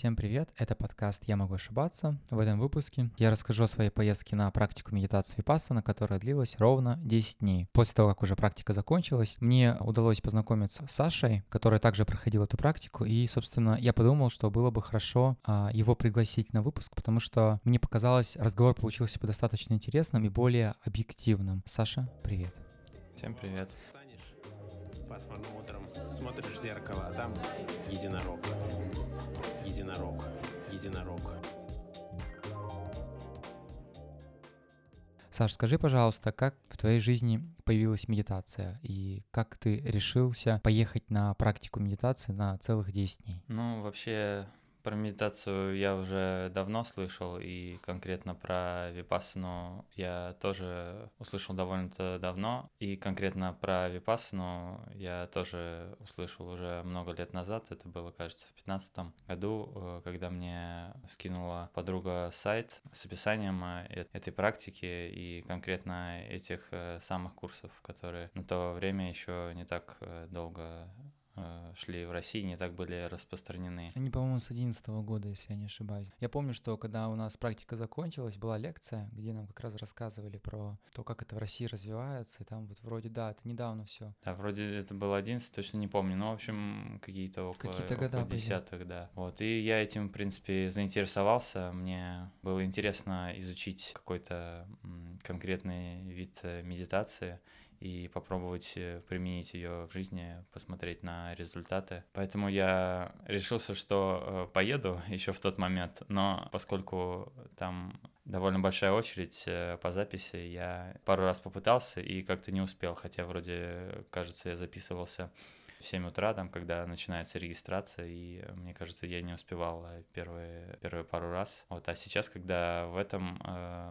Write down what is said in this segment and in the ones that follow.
Всем привет, это подкаст «Я могу ошибаться». В этом выпуске я расскажу о своей поездке на практику медитации Випассана, которая длилась ровно 10 дней. После того, как уже практика закончилась, мне удалось познакомиться с Сашей, который также проходил эту практику, и, собственно, я подумал, что было бы хорошо а, его пригласить на выпуск, потому что мне показалось, разговор получился бы достаточно интересным и более объективным. Саша, привет. Всем привет. Пасмурным утром, смотришь в зеркало, а там единорог. Единорог. Единорог. Саш, скажи, пожалуйста, как в твоей жизни появилась медитация и как ты решился поехать на практику медитации на целых 10 дней? Ну, вообще, про медитацию я уже давно слышал, и конкретно про випассану я тоже услышал довольно-то давно. И конкретно про випассану я тоже услышал уже много лет назад. Это было, кажется, в 2015 году, э, когда мне скинула подруга сайт с описанием э, этой практики и конкретно этих э, самых курсов, которые на то время еще не так долго Э, шли в России, не так были распространены. Они, по-моему, с 11 года, если я не ошибаюсь. Я помню, что когда у нас практика закончилась, была лекция, где нам как раз рассказывали про то, как это в России развивается, и там вот вроде, да, это недавно все. Да, вроде это было 11, точно не помню, но, в общем, какие-то около, какие года около десятых, да. Вот, и я этим, в принципе, заинтересовался, мне было интересно изучить какой-то конкретный вид э, медитации, и попробовать э, применить ее в жизни, посмотреть на результаты. Поэтому я решился, что э, поеду еще в тот момент, но поскольку там довольно большая очередь э, по записи, я пару раз попытался и как-то не успел, хотя вроде, кажется, я записывался в 7 утра, там, когда начинается регистрация, и мне кажется, я не успевал первые, первые пару раз. Вот, а сейчас, когда в этом,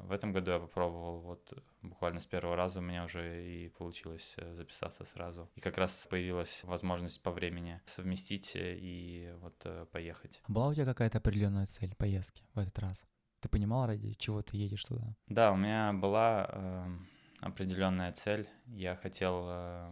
в этом году я попробовал, вот буквально с первого раза у меня уже и получилось э, записаться сразу. И как раз появилась возможность по времени совместить э, и вот э, поехать. Была у тебя какая-то определенная цель поездки в этот раз? Ты понимал, ради чего ты едешь туда? Да, у меня была э, определенная цель. Я хотел э,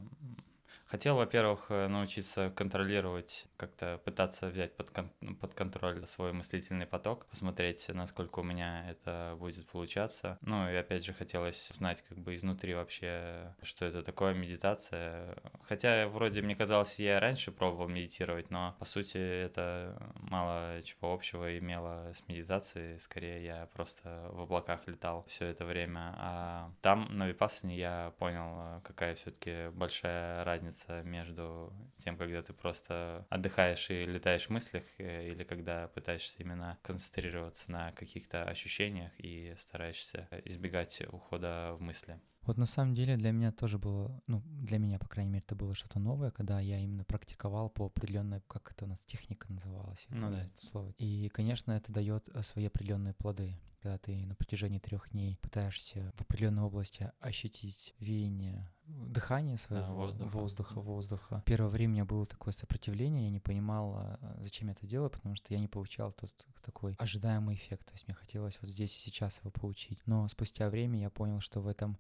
Хотел, во-первых, э, научиться контролировать, как-то пытаться взять под, кон- под контроль свой мыслительный поток, посмотреть, насколько у меня это будет получаться. Ну и опять же хотелось знать как бы изнутри вообще, что это такое медитация. Хотя вроде мне казалось, я раньше пробовал медитировать, но по сути это мало чего общего имело с медитацией. Скорее я просто в облаках летал все это время. А там на Випассане я понял, какая все-таки большая разница разница между тем, когда ты просто отдыхаешь и летаешь в мыслях, э, или когда пытаешься именно концентрироваться на каких-то ощущениях и стараешься избегать ухода в мысли. Вот на самом деле для меня тоже было, ну, для меня, по крайней мере, это было что-то новое, когда я именно практиковал по определенной, как это у нас техника называлась, ну да, это слово. И, конечно, это дает свои определенные плоды, когда ты на протяжении трех дней пытаешься в определенной области ощутить веяние дыхание своего да, воздуха. воздуха, воздуха. Первое время у меня было такое сопротивление, я не понимал, а, зачем я это делаю, потому что я не получал тот такой ожидаемый эффект. То есть мне хотелось вот здесь и сейчас его получить. Но спустя время я понял, что в этом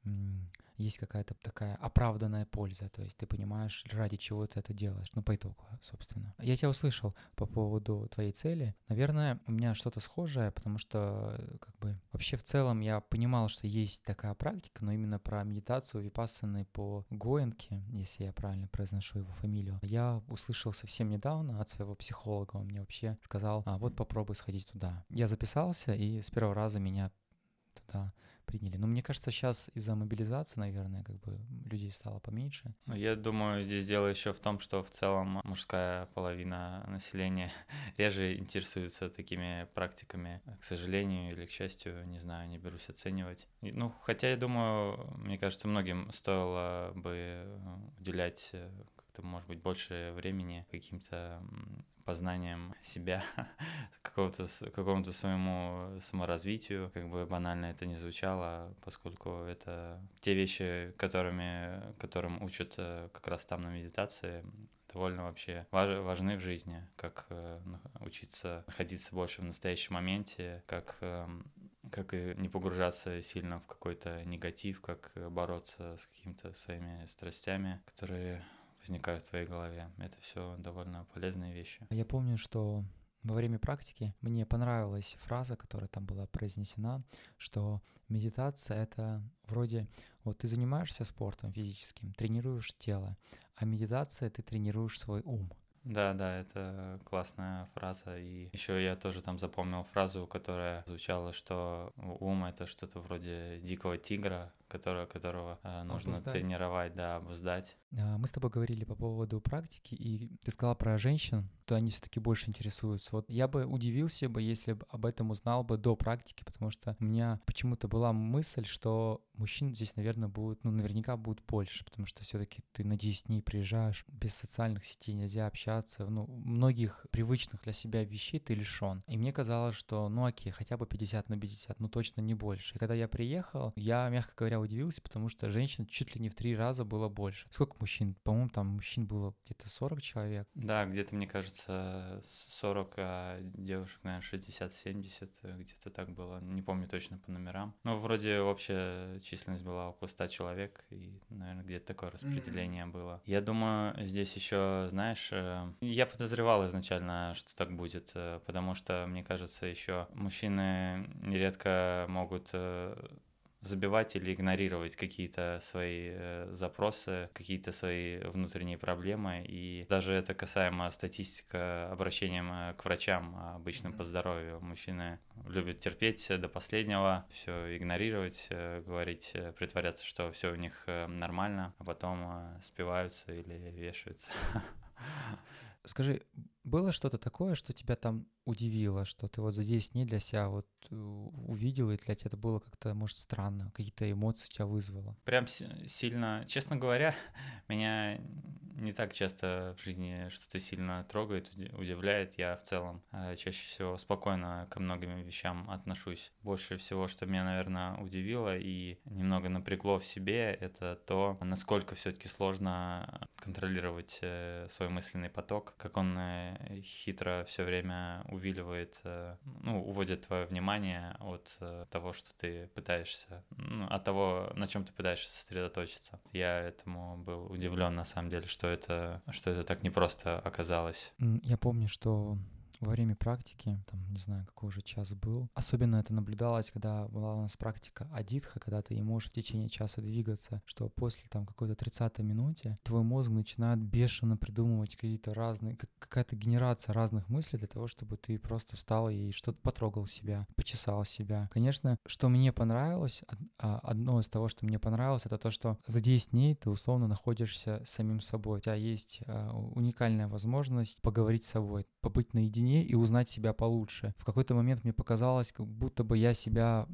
есть какая-то такая оправданная польза, то есть ты понимаешь, ради чего ты это делаешь, ну, по итогу, собственно. Я тебя услышал по поводу твоей цели. Наверное, у меня что-то схожее, потому что, как бы, вообще в целом я понимал, что есть такая практика, но именно про медитацию випассаны по Гоенке, если я правильно произношу его фамилию, я услышал совсем недавно от своего психолога, он мне вообще сказал, а вот попробуй сходить туда. Я записался, и с первого раза меня туда приняли. Но мне кажется, сейчас из-за мобилизации, наверное, как бы людей стало поменьше. Ну, я думаю, здесь дело еще в том, что в целом мужская половина населения реже интересуется такими практиками. К сожалению или к счастью, не знаю, не берусь оценивать. Ну, хотя я думаю, мне кажется, многим стоило бы э, уделять э, как-то, может быть, больше времени каким-то познанием себя, какому-то, какому-то своему саморазвитию, как бы банально это не звучало, поскольку это те вещи, которыми, которым учат э, как раз там на медитации, довольно вообще важ, важны в жизни, как э, учиться находиться больше в настоящем моменте, как, э, как и не погружаться сильно в какой-то негатив, как бороться с какими-то своими страстями, которые возникают в твоей голове. Это все довольно полезные вещи. Я помню, что во время практики мне понравилась фраза, которая там была произнесена, что медитация — это вроде вот ты занимаешься спортом физическим, тренируешь тело, а медитация — ты тренируешь свой ум. Да, да, это классная фраза. И еще я тоже там запомнил фразу, которая звучала, что ум это что-то вроде дикого тигра, которого, которого э, нужно обуздать. тренировать, да, обуздать. А, мы с тобой говорили по поводу практики, и ты сказала про женщин, то они все-таки больше интересуются. Вот я бы удивился бы, если бы об этом узнал бы до практики, потому что у меня почему-то была мысль, что мужчин здесь, наверное, будет, ну, наверняка будет больше, потому что все-таки ты на 10 дней приезжаешь, без социальных сетей нельзя общаться, ну, многих привычных для себя вещей ты лишен. И мне казалось, что, ну, окей, хотя бы 50 на 50, ну, точно не больше. И когда я приехал, я, мягко говоря, удивился, потому что женщин чуть ли не в три раза было больше. Сколько мужчин? По-моему, там мужчин было где-то 40 человек. Да, где-то, мне кажется, 40, а девушек, наверное, 60-70, где-то так было. Не помню точно по номерам. Но вроде общая численность была около 100 человек, и, наверное, где-то такое распределение mm-hmm. было. Я думаю, здесь еще, знаешь, э, я подозревал изначально, что так будет, э, потому что, мне кажется, еще мужчины нередко могут э, забивать или игнорировать какие-то свои э, запросы, какие-то свои внутренние проблемы. И даже это касаемо статистика обращением э, к врачам обычным по здоровью. Мужчины любят терпеть до последнего, все игнорировать, э, говорить, притворяться, что все у них нормально, а потом спиваются или вешаются. Скажи, было что-то такое, что тебя там удивило, что ты вот за 10 дней для себя вот э, увидел, и для тебя это было как-то, может, странно, какие-то эмоции тебя вызвало? Прям сильно, честно говоря, меня не так часто в жизни что-то сильно трогает, удивляет. Я в целом э, чаще всего спокойно ко многим вещам отношусь. Больше всего, что меня, наверное, удивило и немного напрягло в себе, это то, насколько все-таки сложно контролировать э, свой мысленный поток, как он хитро все время увиливает, ну, уводит твое внимание от того, что ты пытаешься, ну, от того, на чем ты пытаешься сосредоточиться. Я этому был удивлен на самом деле, что это, что это так непросто оказалось. Я помню, что во время практики, там, не знаю, какой уже час был. Особенно это наблюдалось, когда была у нас практика адитха, когда ты не можешь в течение часа двигаться, что после там какой-то 30 минуте твой мозг начинает бешено придумывать какие-то разные, какая-то генерация разных мыслей для того, чтобы ты просто встал и что-то потрогал себя, почесал себя. Конечно, что мне понравилось, а, одно из того, что мне понравилось, это то, что за 10 дней ты условно находишься самим собой. У тебя есть а, уникальная возможность поговорить с собой, побыть наедине глубине и узнать себя получше. В какой-то момент мне показалось, как будто бы я себя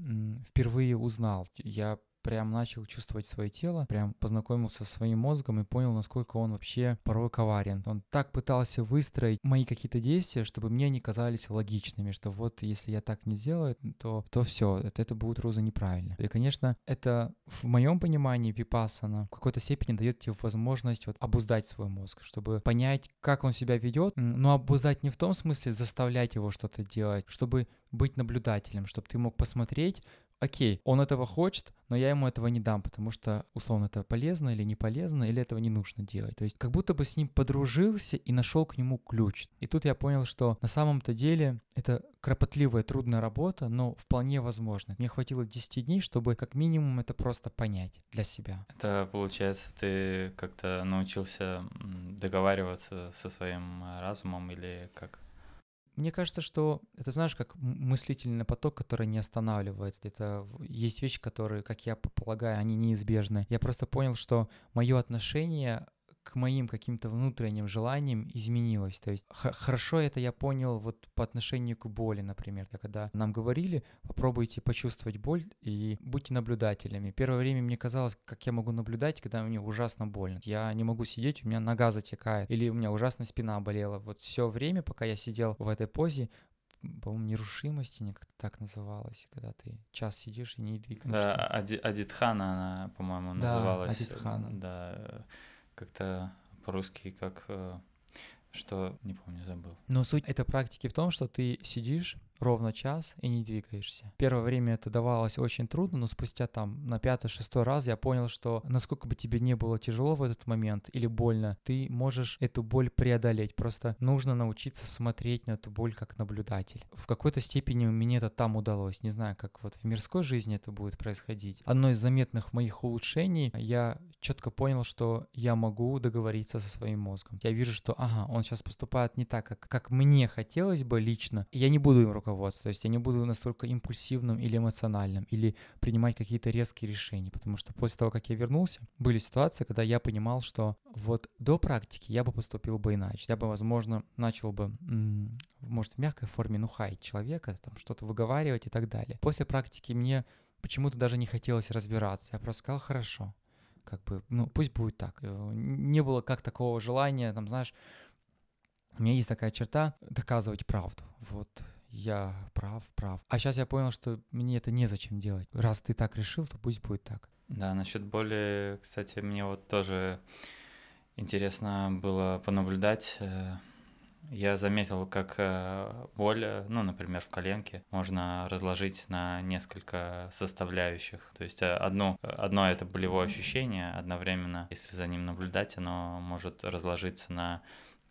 впервые узнал. Я прям начал чувствовать свое тело, прям познакомился со своим мозгом и понял, насколько он вообще порой коварен. Он так пытался выстроить мои какие-то действия, чтобы мне они казались логичными, что вот если я так не сделаю, то, то все, это, это будет роза неправильно. И, конечно, это в моем понимании випассана в какой-то степени дает тебе возможность вот обуздать свой мозг, чтобы понять, как он себя ведет, но обуздать не в том смысле заставлять его что-то делать, чтобы быть наблюдателем, чтобы ты мог посмотреть, окей, он этого хочет, но я ему этого не дам, потому что, условно, это полезно или не полезно, или этого не нужно делать. То есть как будто бы с ним подружился и нашел к нему ключ. И тут я понял, что на самом-то деле это кропотливая, трудная работа, но вполне возможно. Мне хватило 10 дней, чтобы как минимум это просто понять для себя. Это получается, ты как-то научился договариваться со своим разумом или как? Мне кажется, что это, знаешь, как мыслительный поток, который не останавливается. Это есть вещи, которые, как я полагаю, они неизбежны. Я просто понял, что мое отношение к моим каким-то внутренним желаниям изменилось. То есть хорошо это я понял вот по отношению к боли, например. Когда нам говорили, попробуйте почувствовать боль и будьте наблюдателями. Первое время мне казалось, как я могу наблюдать, когда мне ужасно больно. Я не могу сидеть, у меня нога затекает, или у меня ужасно спина болела. Вот все время, пока я сидел в этой позе, по-моему, нерушимости не как-то так называлось, когда ты час сидишь и не двигаешься. Да, Ади, Адитхана она, по-моему, да, называлась. Адитхана. Да, как-то по-русски как... Э, что, не помню, забыл. Но суть этой практики в том, что ты сидишь, ровно час и не двигаешься. Первое время это давалось очень трудно, но спустя там на пятый-шестой раз я понял, что насколько бы тебе не было тяжело в этот момент или больно, ты можешь эту боль преодолеть. Просто нужно научиться смотреть на эту боль как наблюдатель. В какой-то степени мне это там удалось. Не знаю, как вот в мирской жизни это будет происходить. Одно из заметных моих улучшений, я четко понял, что я могу договориться со своим мозгом. Я вижу, что, ага, он сейчас поступает не так, как, как мне хотелось бы лично. Я не буду им руководствоваться, то есть я не буду настолько импульсивным или эмоциональным, или принимать какие-то резкие решения, потому что после того, как я вернулся, были ситуации, когда я понимал, что вот до практики я бы поступил бы иначе. Я бы, возможно, начал бы, может, в мягкой форме, ну, хаять человека, там, что-то выговаривать и так далее. После практики мне почему-то даже не хотелось разбираться. Я просто сказал, хорошо, как бы, ну, пусть будет так. Э, не было как такого желания, там, знаешь, у меня есть такая черта доказывать правду. Вот я прав, прав. А сейчас я понял, что мне это незачем делать. Раз ты так решил, то пусть будет так. Да, насчет боли, кстати, мне вот тоже интересно было понаблюдать. Э, я заметил, как э, боль, ну, например, в коленке, можно разложить на несколько составляющих. То есть э, одно, одно это болевое ощущение одновременно, если за ним наблюдать, оно может разложиться на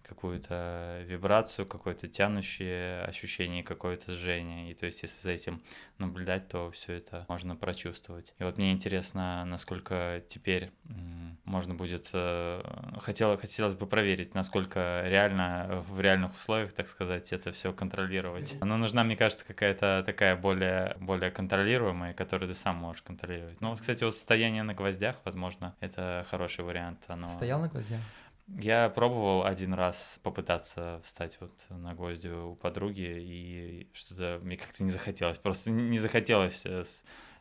какую-то вибрацию, какое-то тянущее ощущение, какое-то жжение. И то есть, если за этим наблюдать, то все это можно прочувствовать. И вот мне интересно, насколько теперь можно будет... Э, хотелось, хотелось бы проверить, насколько реально в реальных условиях, так сказать, это все контролировать. Но нужна, мне кажется, какая-то такая более, более контролируемая, которую ты сам можешь контролировать. Ну, кстати, вот состояние на гвоздях, возможно, это хороший вариант. Оно... Стоял на гвоздях? Я пробовал один раз попытаться встать вот на гвозди у подруги, и что-то мне как-то не захотелось. Просто не захотелось э,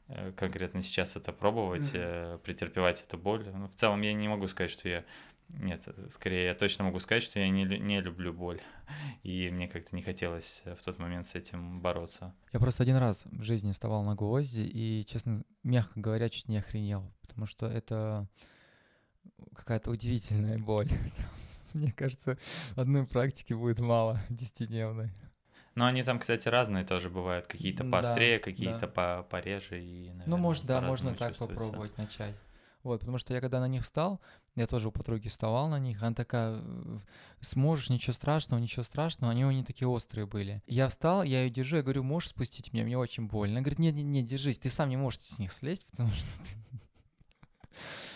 э, конкретно сейчас это пробовать, mm-hmm. претерпевать эту боль. Но ну, в целом я не могу сказать, что я... Нет, скорее я точно могу сказать, что я не, не люблю боль. И мне как-то не хотелось в тот момент с этим бороться. Я просто один раз в жизни вставал на гвозди и, честно, мягко говоря, чуть не охренел. Потому что это какая-то удивительная боль. Мне кажется, одной практики будет мало, десятидневной. Но они там, кстати, разные тоже бывают. Какие-то поострее, да, какие-то да. пореже. И, наверное, ну, может, да, можно так попробовать начать. Вот, потому что я когда на них встал, я тоже у подруги вставал на них, она такая, сможешь, ничего страшного, ничего страшного, они у нее такие острые были. Я встал, я ее держу, я говорю, можешь спустить меня, мне очень больно. Она говорит, нет, нет, нет, держись, ты сам не можешь с них слезть, потому что ты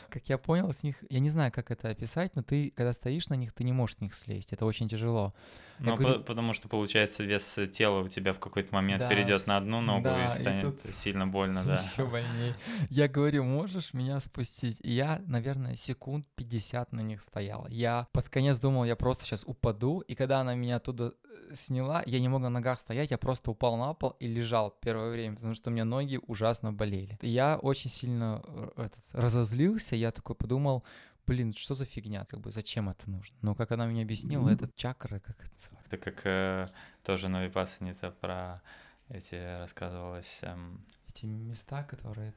как я понял, с них, я не знаю, как это описать, но ты, когда стоишь на них, ты не можешь с них слезть, это очень тяжело. Ну, говорю... потому что, получается, вес тела у тебя в какой-то момент да, перейдет на одну ногу да, и станет и тут... сильно больно, да. Еще больнее. Я говорю, можешь меня спустить? И я, наверное, секунд 50 на них стоял. Я под конец думал, я просто сейчас упаду, и когда она меня оттуда э, сняла, я не мог на ногах стоять, я просто упал на пол и лежал первое время, потому что у меня ноги ужасно болели. Я очень сильно э, этот, разозлился, я такой подумал, блин, что за фигня, как бы зачем это нужно? Но как она мне объяснила, это чакры, как это называется? Это как э, тоже на Випассаница про эти рассказывалось. Эм... Эти места, которые...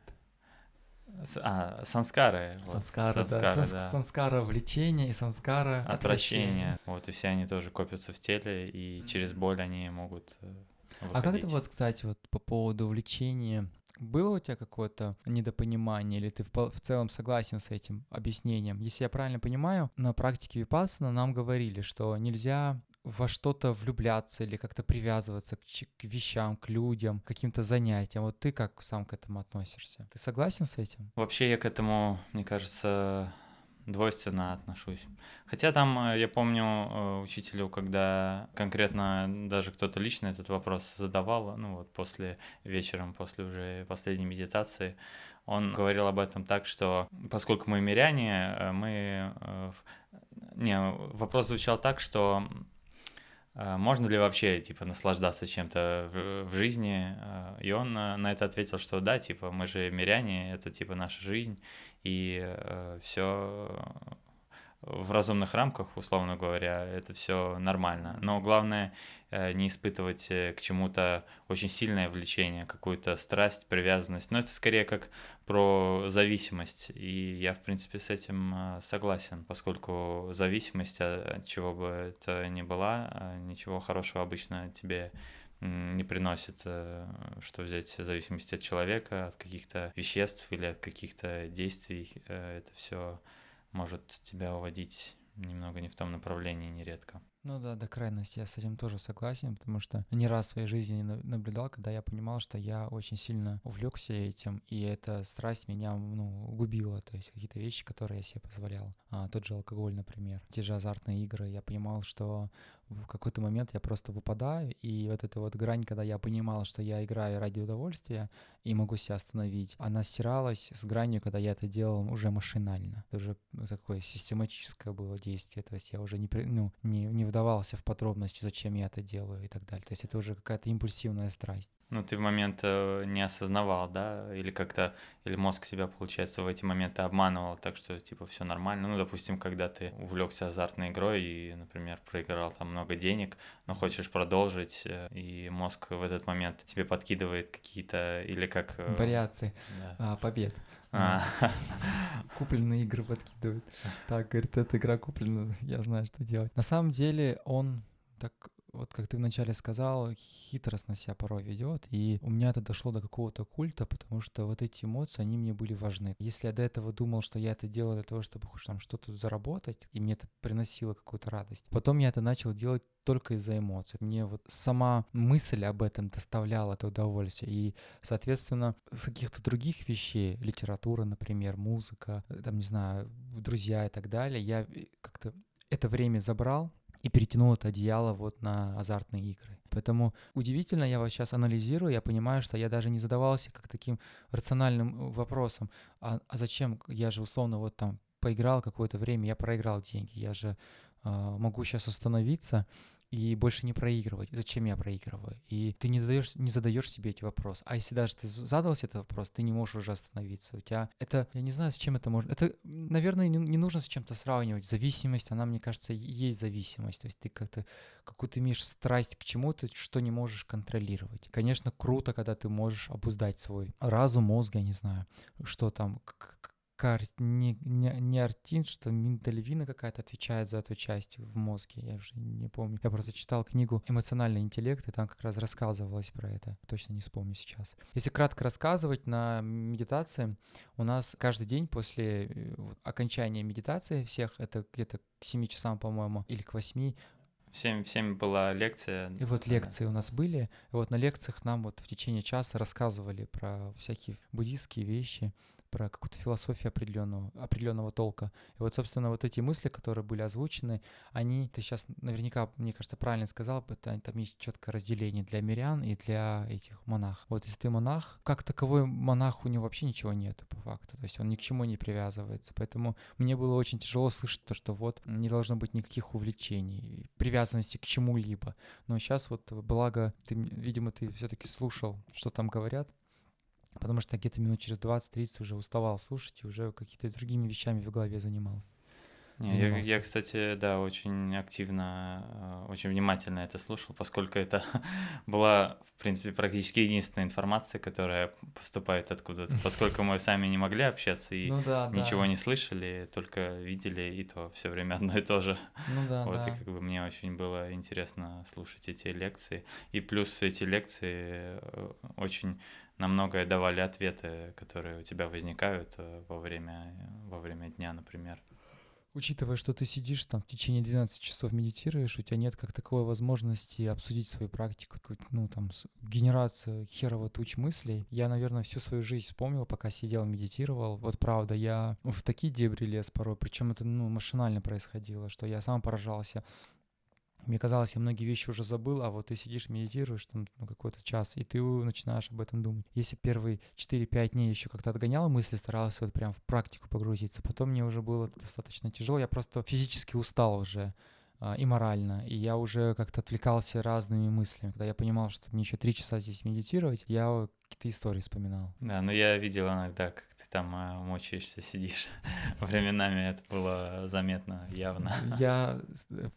А, санскары. Санскары, вот, да. Санс, да. Санскара влечения и санскара отвращения. отвращения. Вот, и все они тоже копятся в теле, и через боль они могут выходить. Э, а как это вот, кстати, вот по поводу влечения было у тебя какое-то недопонимание, или ты в, в целом согласен с этим объяснением? Если я правильно понимаю, на практике Випассана нам говорили, что нельзя во что-то влюбляться или как-то привязываться к, к вещам, к людям, к каким-то занятиям. Вот ты как сам к этому относишься? Ты согласен с этим? Вообще я к этому, мне кажется, двойственно отношусь. Хотя там, э, я помню, э, учителю, когда конкретно даже кто-то лично этот вопрос задавал, ну вот после вечером, после уже последней медитации, он говорил об этом так, что поскольку мы миряне, э, мы... Не, вопрос звучал так, что можно ли вообще, типа, наслаждаться чем-то в, в жизни? И он на это ответил, что да, типа, мы же миряне, это, типа, наша жизнь, и э, все в разумных рамках, условно говоря, это все нормально. Но главное э, не испытывать э, к чему-то очень сильное влечение, какую-то страсть, привязанность. Но это скорее как про зависимость. И я, в принципе, с этим э, согласен, поскольку зависимость, от чего бы это ни была, ничего хорошего обычно тебе не приносит, что взять в зависимости от человека, от каких-то веществ или от каких-то действий. Это все может тебя уводить немного не в том направлении нередко. Ну да, до крайности я с этим тоже согласен, потому что не раз в своей жизни наблюдал, когда я понимал, что я очень сильно увлекся этим, и эта страсть меня ну, губила, то есть какие-то вещи, которые я себе позволял. А, тот же алкоголь, например, те же азартные игры. Я понимал, что в какой-то момент я просто выпадаю, и вот эта вот грань, когда я понимал, что я играю ради удовольствия и могу себя остановить, она стиралась с гранью, когда я это делал уже машинально. Это уже такое систематическое было действие, то есть я уже не, ну, не, не вдавался в подробности, зачем я это делаю и так далее. То есть это уже какая-то импульсивная страсть. Ну, ты в момент э, не осознавал, да, или как-то, или мозг себя, получается, в эти моменты обманывал, так что, типа, все нормально. Ну, допустим, когда ты увлекся азартной игрой и, например, проиграл там много денег, но хочешь продолжить, э, и мозг в этот момент тебе подкидывает какие-то, или как... Э, Вариации да. а, побед. А. Купленные игры подкидывают. Так, говорит, эта игра куплена, я знаю, что делать. На самом деле он так вот как ты вначале сказал, хитростно себя порой ведет, и у меня это дошло до какого-то культа, потому что вот эти эмоции, они мне были важны. Если я до этого думал, что я это делаю для того, чтобы хоть там что-то заработать, и мне это приносило какую-то радость, потом я это начал делать только из-за эмоций. Мне вот сама мысль об этом доставляла это удовольствие. И, соответственно, с каких-то других вещей, литература, например, музыка, там, не знаю, друзья и так далее, я как-то это время забрал, и перетянул это одеяло вот на азартные игры. Поэтому удивительно, я вот сейчас анализирую, я понимаю, что я даже не задавался как таким рациональным вопросом, а, а зачем я же условно вот там поиграл какое-то время, я проиграл деньги, я же э, могу сейчас остановиться и больше не проигрывать. Зачем я проигрываю? И ты не задаешь, не задаешь себе эти вопросы. А если даже ты задался этот вопрос, ты не можешь уже остановиться. У тебя это, я не знаю, с чем это можно. Это, наверное, не, не нужно с чем-то сравнивать. Зависимость, она, мне кажется, есть зависимость. То есть ты как-то какую-то имеешь страсть к чему-то, что не можешь контролировать. Конечно, круто, когда ты можешь обуздать свой разум, мозг, я не знаю, что там, кар... не, не, артин, что миндальвина какая-то отвечает за эту часть в мозге, я уже не помню. Я просто читал книгу «Эмоциональный интеллект», и там как раз рассказывалось про это, точно не вспомню сейчас. Если кратко рассказывать, на медитации у нас каждый день после э, окончания медитации всех, это где-то к 7 часам, по-моему, или к 8, в 7, в 7 была лекция. И вот лекции у нас были, и вот на лекциях нам вот в течение часа рассказывали про всякие буддийские вещи, про какую-то философию определенного, определенного толка. И вот, собственно, вот эти мысли, которые были озвучены, они, ты сейчас наверняка, мне кажется, правильно сказал, это, там есть четкое разделение для мирян и для этих монах. Вот если ты монах, как таковой монах, у него вообще ничего нет по факту, то есть он ни к чему не привязывается. Поэтому мне было очень тяжело слышать то, что вот не должно быть никаких увлечений, привязанности к чему-либо. Но сейчас вот, благо, ты, видимо, ты все-таки слушал, что там говорят, потому что где-то минут через 20-30 уже уставал слушать и уже какими-то другими вещами в голове занимался. Я, я, кстати, да, очень активно, э, очень внимательно это слушал, поскольку это была, в принципе, практически единственная информация, которая поступает откуда-то, поскольку мы сами не могли общаться и ну, да, ничего да. не слышали, только видели, и то все время одно и то же. Ну да, вот, да. и как бы мне очень было интересно слушать эти лекции. И плюс эти лекции э, очень на многое давали ответы, которые у тебя возникают э, во время, во время дня, например. Учитывая, что ты сидишь там в течение 12 часов медитируешь, у тебя нет как таковой возможности обсудить свою практику, ну там генерацию херова туч мыслей. Я, наверное, всю свою жизнь вспомнил, пока сидел, медитировал. Вот правда, я в такие дебри лез порой, причем это ну, машинально происходило, что я сам поражался. Мне казалось, я многие вещи уже забыл, а вот ты сидишь, медитируешь там ну, какой-то час, и ты начинаешь об этом думать. Если первые 4-5 дней еще как-то отгонял мысли, старался вот прям в практику погрузиться, потом мне уже было достаточно тяжело, я просто физически устал уже а, и морально, и я уже как-то отвлекался разными мыслями. Когда я понимал, что мне еще три часа здесь медитировать, я какие-то истории вспоминал. Да, но я видел иногда, как там э, мучаешься, сидишь. Временами это было заметно, явно. Я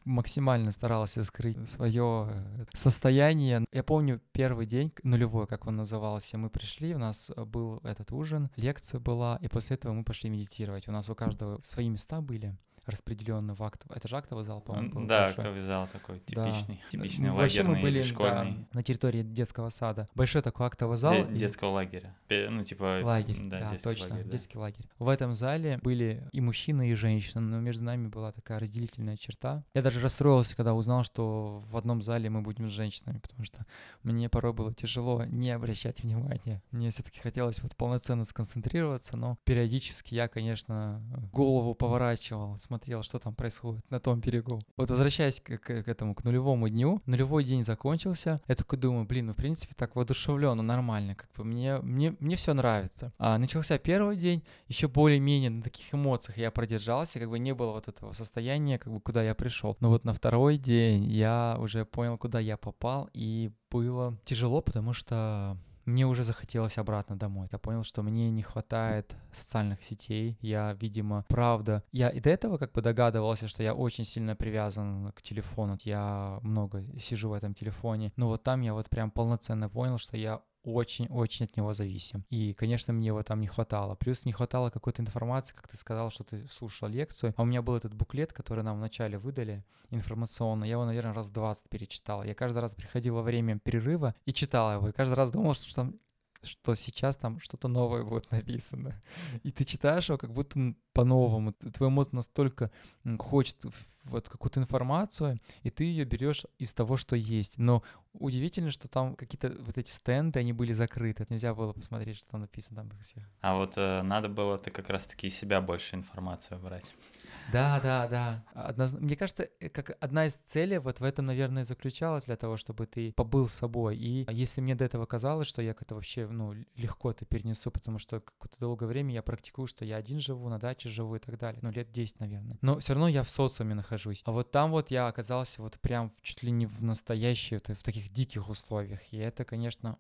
максимально старался скрыть свое э, состояние. Я помню первый день, нулевой, как он назывался, мы пришли, у нас был этот ужин, лекция была, и после этого мы пошли медитировать. У нас у каждого свои места были распределенный в актовый. Это же актовый зал, по-моему, был Да, большой. актовый зал такой Да. типичный, типичный Ну, Вообще мы были или да, школьный. на территории детского сада. Большой такой актовый зал. Де- и- детского лагеря. Ну, типа... Лагерь, да, да, точно, лагерь, да. детский лагерь. В этом зале были и мужчины, и женщины, но между нами была такая разделительная черта. Я даже расстроился, когда узнал, что в одном зале мы будем с женщинами, потому что мне порой было тяжело не обращать внимания. Мне все-таки хотелось вот полноценно сконцентрироваться, но периодически я, конечно, голову поворачивал, смотрел, что там происходит на том берегу. Вот возвращаясь к, к- к этому, к нулевому дню, нулевой день закончился, я такой думаю, блин, ну в принципе так воодушевленно, нормально, как бы мне, мне, мне все нравится. А начался первый день, еще более-менее на таких эмоциях я продержался, как бы не было вот этого состояния, как бы куда я пришел. Но вот на второй день я уже понял, куда я попал, и было тяжело, потому что мне уже захотелось обратно домой. Я понял, что мне не хватает социальных сетей. Я, видимо, правда... Я и до этого как бы догадывался, что я очень сильно привязан к телефону. Я много сижу в этом телефоне. Но вот там я вот прям полноценно понял, что я очень-очень от него зависим. И, конечно, мне его там не хватало. Плюс не хватало какой-то информации, как ты сказал, что ты слушал лекцию. А у меня был этот буклет, который нам вначале выдали, информационно. Я его, наверное, раз 20 перечитал. Я каждый раз приходил во время перерыва и читал его. И каждый раз думал, что там что сейчас там что-то новое будет написано. И ты читаешь его как будто по-новому. Твой мозг настолько хочет вот какую-то информацию, и ты ее берешь из того, что есть. Но удивительно, что там какие-то вот эти стенды, они были закрыты. Нельзя было посмотреть, что там написано там всех. А вот э, надо было-то как раз-таки из себя больше информацию брать. Да, да, да. Одноз- Мне кажется, э, как одна из целей вот в этом, наверное, заключалась для того, чтобы ты побыл собой. И если мне до этого казалось, что я как-то вообще, ну, легко это перенесу, потому что какое-то долгое время я практикую, что я один живу, на даче живу и так далее. Ну, лет 10, наверное. Но все равно я в социуме нахожусь. А вот там вот я оказался вот прям чуть ли не в настоящей, в таких диких условиях. И это, конечно,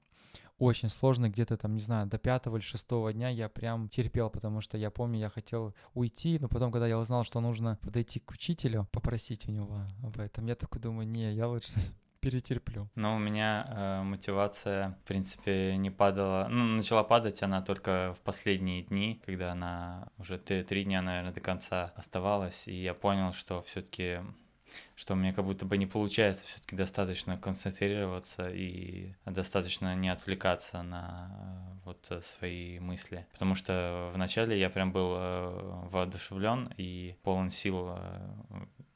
очень сложно, где-то там, не знаю, до пятого или шестого дня я прям терпел, потому что я помню, я хотел уйти, но потом, когда я узнал, что нужно подойти к учителю, попросить у него об этом, я такой думаю, не, я лучше перетерплю. Но у меня э, мотивация, в принципе, не падала. Ну, начала падать она только в последние дни, когда она уже три дня, наверное, до конца оставалась, и я понял, что все-таки что у меня как будто бы не получается все-таки достаточно концентрироваться и достаточно не отвлекаться на э, вот э, свои мысли. Потому что вначале я прям был э, воодушевлен и полон сил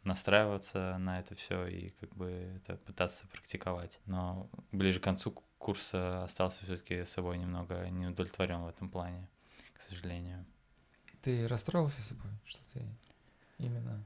настраиваться на это все и как бы это пытаться практиковать. Но ближе к концу курса остался все-таки собой немного не удовлетворен в этом плане, к сожалению. Ты расстроился собой, что ты именно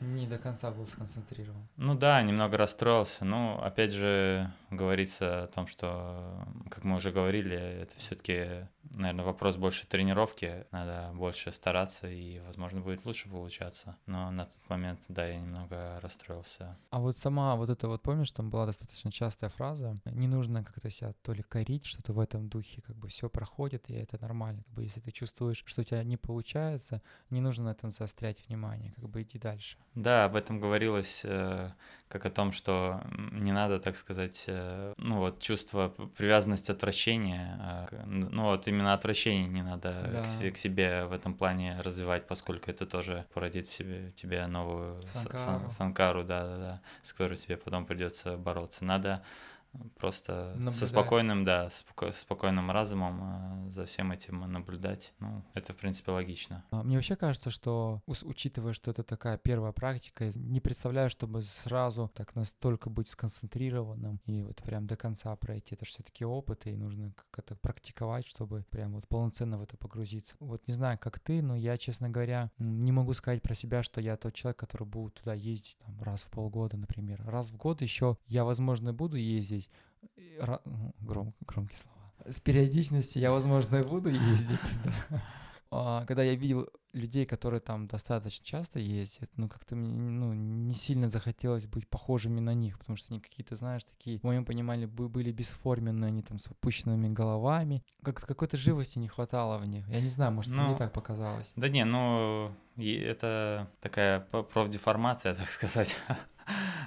не до конца был сконцентрирован? Ну да, немного расстроился. Ну, опять же, говорится о том, что, как мы уже говорили, это все-таки, наверное, вопрос больше тренировки. Надо больше стараться, и, возможно, будет лучше получаться. Но на тот момент, да, я немного расстроился. А вот сама вот это вот, помнишь, там была достаточно частая фраза, не нужно как-то себя то ли корить, что-то в этом духе, как бы все проходит, и это нормально. Как бы если ты чувствуешь, что у тебя не получается, не нужно на этом заострять внимание, как бы иди дальше. Да, об этом говорилось э, как о том, что не надо, так сказать, э, ну вот чувство привязанности, отвращения, а, ну вот именно отвращение не надо Да. к, к себе в этом плане развивать, поскольку это тоже породит в себе, тебе новую с- сан- Санкару. санкару, да-да-да, с которой тебе потом придется бороться. Надо просто Наблюдать. со спокойным, да, споко- спокойным разумом э, за всем этим наблюдать. Ну, это, в принципе, логично. А, Мне вообще кажется, что учитывая, что это такая первая практика, не представляю, чтобы сразу так настолько быть сконцентрированным и вот прям до конца пройти. Это же все-таки опыт, и нужно как-то практиковать, чтобы прям вот полноценно в это погрузиться. Вот не знаю, как ты, но я, честно говоря, не могу сказать про себя, что я тот человек, который будет туда ездить там, раз в полгода, например. Раз в год еще я, возможно, буду ездить. Ну, гром- громкие слова. С периодичностью я, возможно, и буду ездить. да. А, Когда я видел людей, которые там достаточно часто ездят, ну как-то мне ну, не сильно захотелось быть похожими на них, потому что они какие-то, знаешь, такие, в моем понимании, бы- были бесформенные, они там с опущенными головами. Как какой-то живости не хватало в них. Я не знаю, может, мне Ну, так показалось. Да не, ну, это такая профдеформация, так сказать.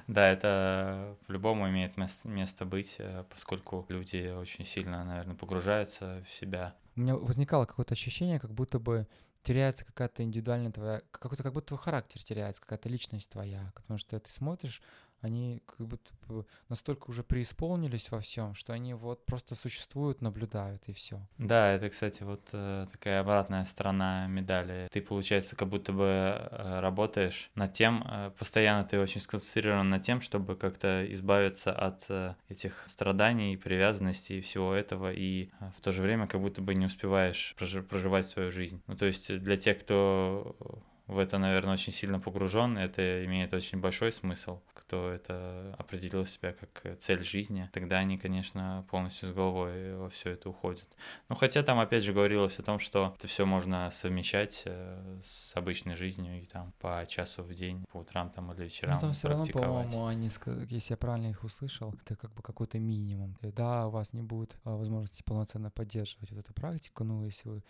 Да, это по-любому имеет место, место быть, э, поскольку люди очень сильно, наверное, погружаются в себя. У меня возникало какое-то ощущение, как будто бы теряется какая-то индивидуальная твоя, какой-то как будто твой характер теряется, какая-то личность твоя, потому что ты смотришь они как будто бы настолько уже преисполнились во всем, что они вот просто существуют, наблюдают и все. Да, это, кстати, вот э, такая обратная сторона медали. Ты, получается, как будто бы э, работаешь над тем, э, постоянно ты очень сконцентрирован над тем, чтобы как-то избавиться от этих страданий, привязанности и всего этого, и в то же время как будто бы не успеваешь прожи- проживать свою жизнь. Ну, то есть для тех, кто в это, наверное, очень сильно погружен, это имеет очень большой смысл. Кто это определил себя как цель жизни, тогда они, конечно, полностью с головой во все это уходят. Ну, хотя там, опять же, говорилось о том, что это все можно совмещать э, с обычной жизнью и там по часу в день, по утрам там или вечерам Ну, там все равно, по-моему, они, если я правильно их услышал, это как бы какой-то минимум. Да, у вас не будет возможности полноценно поддерживать вот эту практику, ну, если вы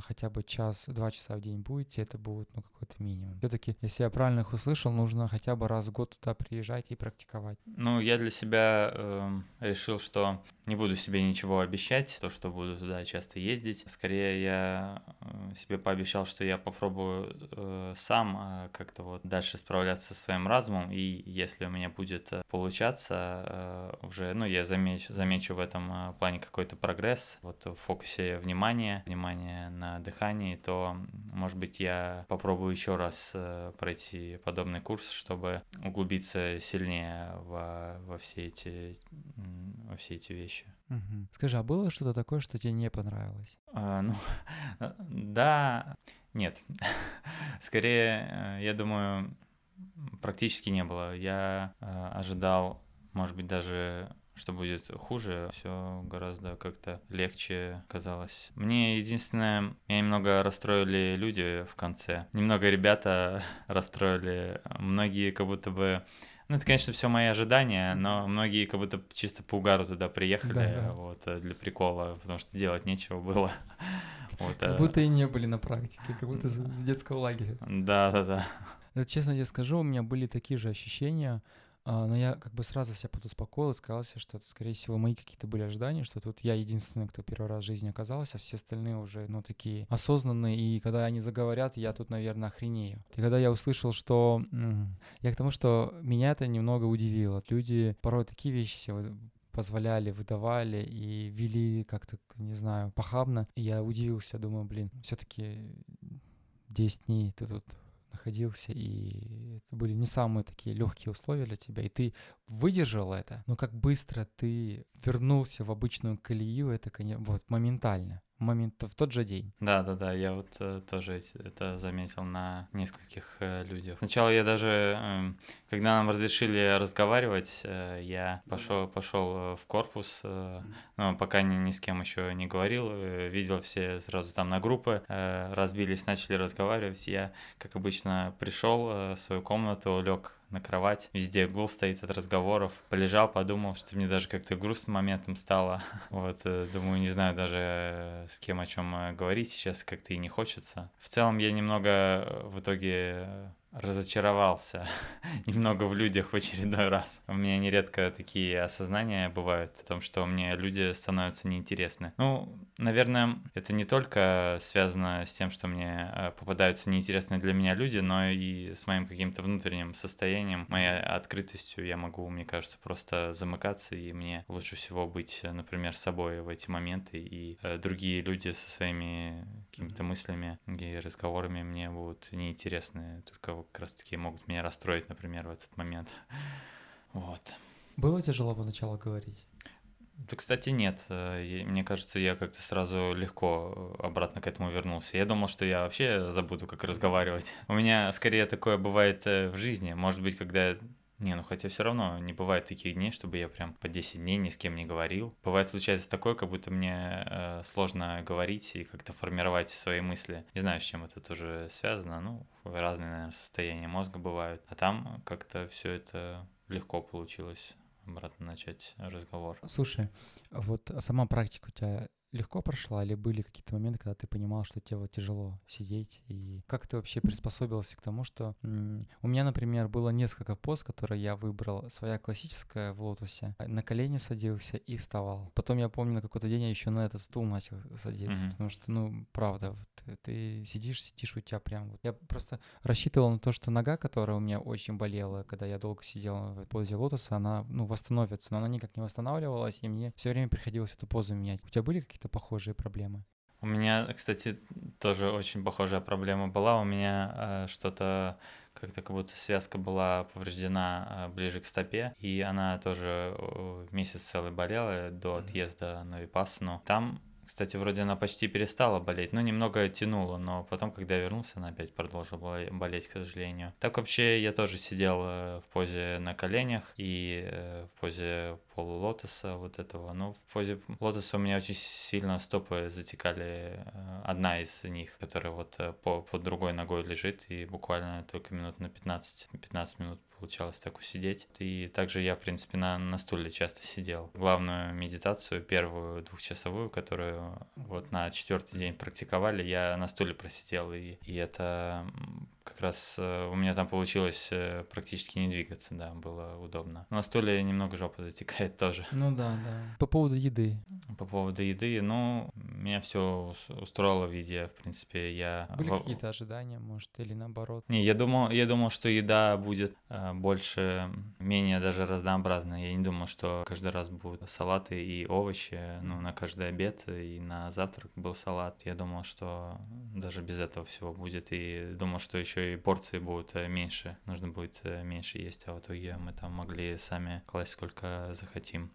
хотя бы час-два часа в день будете, это будет ну, какой-то минимум. Все-таки, если я правильно их услышал, нужно хотя бы раз в год туда приезжать и практиковать. Ну, я для себя э, решил, что не буду себе ничего обещать, то, что буду туда часто ездить. Скорее, я э, себе пообещал, что я попробую э, сам э, как-то вот дальше справляться со своим разумом, и если у меня будет э, получаться, э, уже, ну, я замечу, замечу в этом э, плане какой-то прогресс, вот в фокусе внимания, внимания на дыхании, то, может быть, я попробую еще раз э, пройти подобный курс, чтобы углубиться сильнее во, во все эти во все эти вещи. Угу. Скажи, а было что-то такое, что тебе не понравилось? А, ну, да, нет. Скорее, э, я думаю, практически не было. Я э, ожидал, может быть, даже что будет хуже, все гораздо как-то легче казалось. Мне единственное, меня немного расстроили люди в конце. Немного ребята расстроили. Многие как будто бы ну, это, конечно, все мои ожидания, но многие как будто чисто по угару туда приехали, да, да. вот, э, для прикола, потому что делать нечего было. Вот, как а... будто и не были на практике, как будто с детского лагеря. Да, да, да. Честно тебе скажу, у меня были такие же ощущения, но я как бы сразу себя подуспокоил и сказал себе, что это, скорее всего, мои какие-то были ожидания, что тут я единственный, кто первый раз в жизни оказался, а все остальные уже, ну, такие осознанные, и когда они заговорят, я тут, наверное, охренею. И когда я услышал, что... Я к тому, что меня это немного удивило. Люди порой такие вещи себе позволяли, выдавали и вели как-то, не знаю, похабно. И я удивился, думаю, блин, все таки 10 дней ты тут находился, и это были не самые такие легкие условия для тебя, и ты выдержал это, но как быстро ты вернулся в обычную колею, это, конечно, вот моментально момент в тот же день. Да, да, да, я вот э, тоже это заметил на нескольких э, людях. Сначала я даже, э, когда нам разрешили разговаривать, э, я пошел пошел э, в корпус, э, но пока ни, ни с кем еще не говорил, э, видел все сразу там на группы, э, разбились, начали разговаривать. Я, как обычно, пришел э, в свою комнату, лег на кровать, везде гул стоит от разговоров. Полежал, подумал, что мне даже как-то грустным моментом стало. Вот, э, думаю, не знаю даже э, с кем о чем э, говорить сейчас, как-то и не хочется. В целом я немного в итоге разочаровался немного в людях в очередной раз. У меня нередко такие осознания бывают о том, что мне люди становятся неинтересны. Ну, наверное, это не только связано с тем, что мне э, попадаются неинтересные для меня люди, но и с моим каким-то внутренним состоянием, моей открытостью. Я могу, мне кажется, просто замыкаться, и мне лучше всего быть, например, собой в эти моменты, и э, другие люди со своими какими-то мыслями и разговорами мне будут неинтересны, только как раз-таки могут меня расстроить, например, в этот момент. Вот. Было тяжело поначалу говорить? Да, кстати, нет. Э, мне кажется, я как-то сразу легко обратно к этому вернулся. Я думал, что я вообще забуду, как разговаривать. У меня скорее такое бывает э, в жизни. Может быть, когда не, ну хотя все равно не бывает таких дней, чтобы я прям по 10 дней ни с кем не говорил. Бывает случается такое, как будто мне э, сложно говорить и как-то формировать свои мысли. Не знаю, с чем это тоже связано. Ну, разные, наверное, состояния мозга бывают. А там как-то все это легко получилось обратно начать разговор. Слушай, вот сама практика у тебя легко прошла, или были какие-то моменты, когда ты понимал, что тебе вот тяжело сидеть? И как ты вообще приспособился к тому, что... У меня, например, было несколько поз, которые я выбрал. Своя классическая в лотосе. На колени садился и вставал. Потом я помню, на какой-то день я еще на этот стул начал садиться, mm-hmm. потому что, ну, правда, вот, ты сидишь, сидишь, у тебя прям... Вот. Я просто рассчитывал на то, что нога, которая у меня очень болела, когда я долго сидел в позе лотоса, она, ну, восстановится, но она никак не восстанавливалась, и мне все время приходилось эту позу менять. У тебя были какие-то похожие проблемы? У меня, кстати, тоже очень похожая проблема была. У меня э, что-то как-то как будто связка была повреждена э, ближе к стопе, и она тоже э, месяц целый болела до отъезда на Випассану. Там кстати, вроде она почти перестала болеть, но немного тянула, но потом, когда я вернулся, она опять продолжила болеть, к сожалению. Так вообще я тоже сидел э, в позе на коленях и э, в позе полулотоса вот этого. Но в позе лотоса у меня очень сильно стопы затекали. Э, одна из них, которая вот по, под другой ногой лежит, и буквально только минут на 15, 15 минут получалось так усидеть. И также я, в принципе, на, на стуле часто сидел. Главную медитацию, первую двухчасовую, которую вот на четвертый день практиковали, я на стуле просидел, и, и это как раз э, у меня там получилось э, практически не двигаться, да, было удобно. На стуле немного жопа затекает тоже. Ну да, да. По поводу еды. По поводу еды, ну, меня все устроило в еде, в принципе, я... Были какие-то ожидания, может, или наоборот? Не, я думал, я думал, что еда будет э, больше, менее даже разнообразная. Я не думал, что каждый раз будут салаты и овощи, ну, на каждый обед и на завтрак был салат. Я думал, что даже без этого всего будет, и думал, что еще еще и порции будут э, меньше, нужно будет э, меньше есть, а в итоге мы там могли сами класть сколько захотим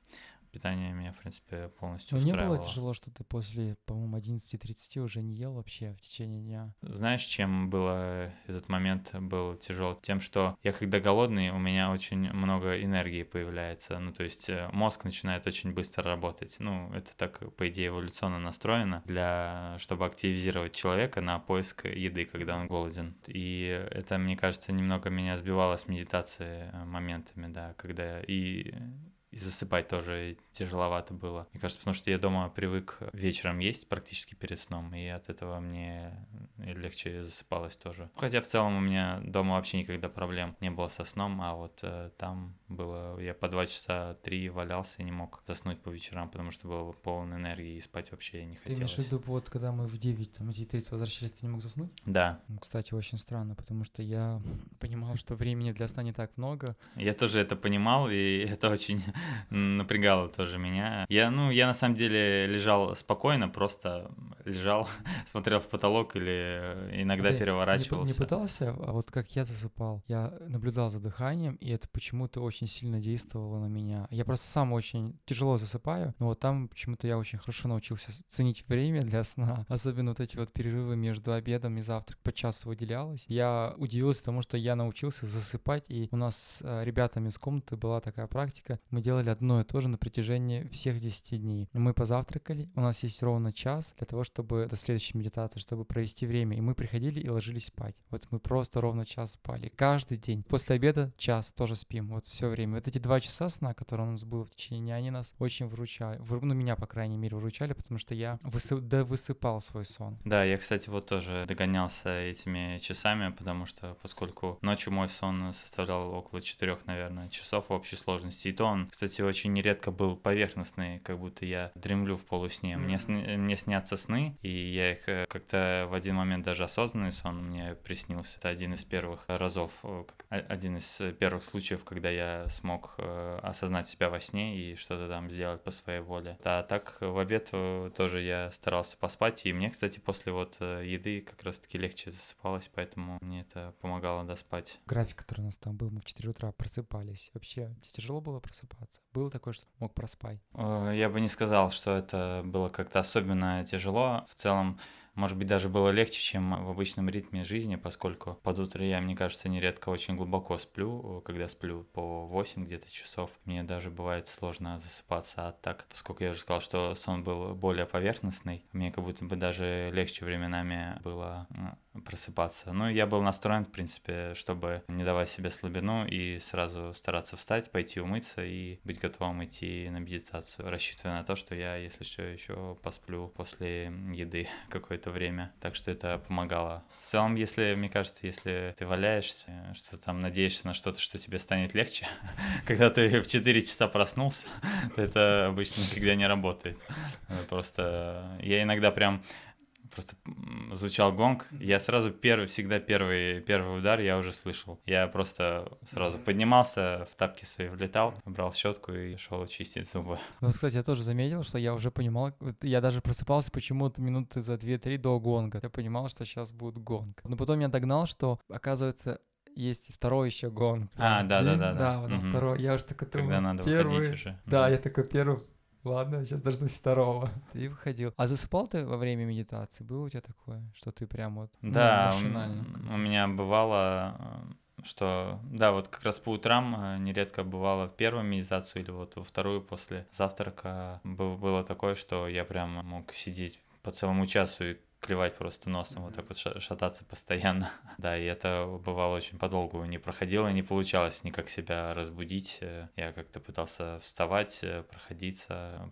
питание меня, в принципе, полностью Но устраивало. не было тяжело, что ты после, по-моему, 11.30 уже не ел вообще в течение дня? Знаешь, чем было этот момент был тяжел? Тем, что я когда голодный, у меня очень много энергии появляется. Ну, то есть э, мозг начинает очень быстро работать. Ну, это так, по идее, эволюционно настроено, для, чтобы активизировать человека на поиск еды, когда он голоден. И это, мне кажется, немного меня сбивало с медитации э, моментами, да, когда и и засыпать тоже тяжеловато было. Мне кажется, потому что я дома привык вечером есть практически перед сном, и от этого мне легче засыпалось тоже. Хотя в целом у меня дома вообще никогда проблем не было со сном, а вот э, там было, я по два часа, три валялся и не мог заснуть по вечерам, потому что был полон энергии и спать вообще не хотелось. Ты имеешь в виду, вот когда мы в 9, там, 9.30 возвращались, ты не мог заснуть? Да. Ну, кстати, очень странно, потому что я понимал, что времени для сна не так много. Я тоже это понимал, и это очень напрягало тоже меня. Я, ну, я на самом деле лежал спокойно, просто лежал, смотрел в потолок или иногда а переворачивался. Не, не пытался, а вот как я засыпал, я наблюдал за дыханием, и это почему-то очень сильно действовало на меня. Я просто сам очень тяжело засыпаю, но вот там почему-то я очень хорошо научился ценить время для сна, особенно вот эти вот перерывы между обедом и завтрак по часу выделялось. Я удивился тому, что я научился засыпать, и у нас с э, ребятами из комнаты была такая практика, мы делали одно и то же на протяжении всех 10 дней. Мы позавтракали, у нас есть ровно час для того, чтобы до следующей медитации, чтобы провести время, и мы приходили и ложились спать. Вот мы просто ровно час спали. Каждый день. После обеда час тоже спим. Вот все время. Вот эти два часа сна, которые у нас было в течение дня, они нас очень выручали. Ну, меня, по крайней мере, выручали, потому что я высып... да, высыпал свой сон. Да, я, кстати, вот тоже догонялся этими часами, потому что поскольку ночью мой сон составлял около четырех, наверное, часов в общей сложности. И то он, кстати, очень нередко был поверхностный, как будто я дремлю в полусне. Mm-hmm. Мне, мне снятся сны, и я их э, как-то в один момент даже осознанный сон мне приснился. Это один из первых разов, один из первых случаев, когда я смог э, осознать себя во сне и что-то там сделать по своей воле. А так в обед э, тоже я старался поспать, и мне, кстати, после вот еды как раз-таки легче засыпалось, поэтому мне это помогало доспать. График, который у нас там был, мы в 4 утра просыпались. Вообще, тебе тяжело было просыпаться? Было такое, что мог проспать? Я бы не сказал, что это было как-то особенно тяжело. В целом, может быть, даже было легче, чем в обычном ритме жизни, поскольку под утро я, мне кажется, нередко очень глубоко сплю, когда сплю по 8 где-то часов. Мне даже бывает сложно засыпаться, а так, поскольку я уже сказал, что сон был более поверхностный, мне как будто бы даже легче временами было просыпаться. Ну, я был настроен, в принципе, чтобы не давать себе слабину и сразу стараться встать, пойти умыться и быть готовым идти на медитацию, рассчитывая на то, что я, если что, еще посплю после еды какое-то время. Так что это помогало. В целом, если, мне кажется, если ты валяешься, что там надеешься на что-то, что тебе станет легче, когда ты в 4 часа проснулся, то это обычно никогда не работает. Просто я иногда прям просто звучал гонг, я сразу первый, всегда первый, первый удар я уже слышал. Я просто сразу поднимался, в тапки свои влетал, брал щетку и шел чистить зубы. Ну, кстати, я тоже заметил, что я уже понимал, я даже просыпался почему-то минуты за 2-3 до гонга. Я понимал, что сейчас будет гонг. Но потом я догнал, что, оказывается, есть второй еще гонг. А, да, да, да, да. Да, вот угу. второй. Я уже такой думаю, Когда надо первый... выходить уже. Да, я такой первый Ладно, сейчас дождусь второго. Ты выходил. А засыпал ты во время медитации? Было у тебя такое, что ты прям вот ну, да, машинально? у меня бывало, э, что, да, вот как раз по утрам э, нередко бывало в первую медитацию или вот во вторую после завтрака было такое, что я прям мог сидеть по целому часу и клевать просто носом, вот так вот шататься постоянно. да, и это бывало очень подолгу не проходило, не получалось никак себя разбудить. Э, я как-то пытался вставать, э, проходиться,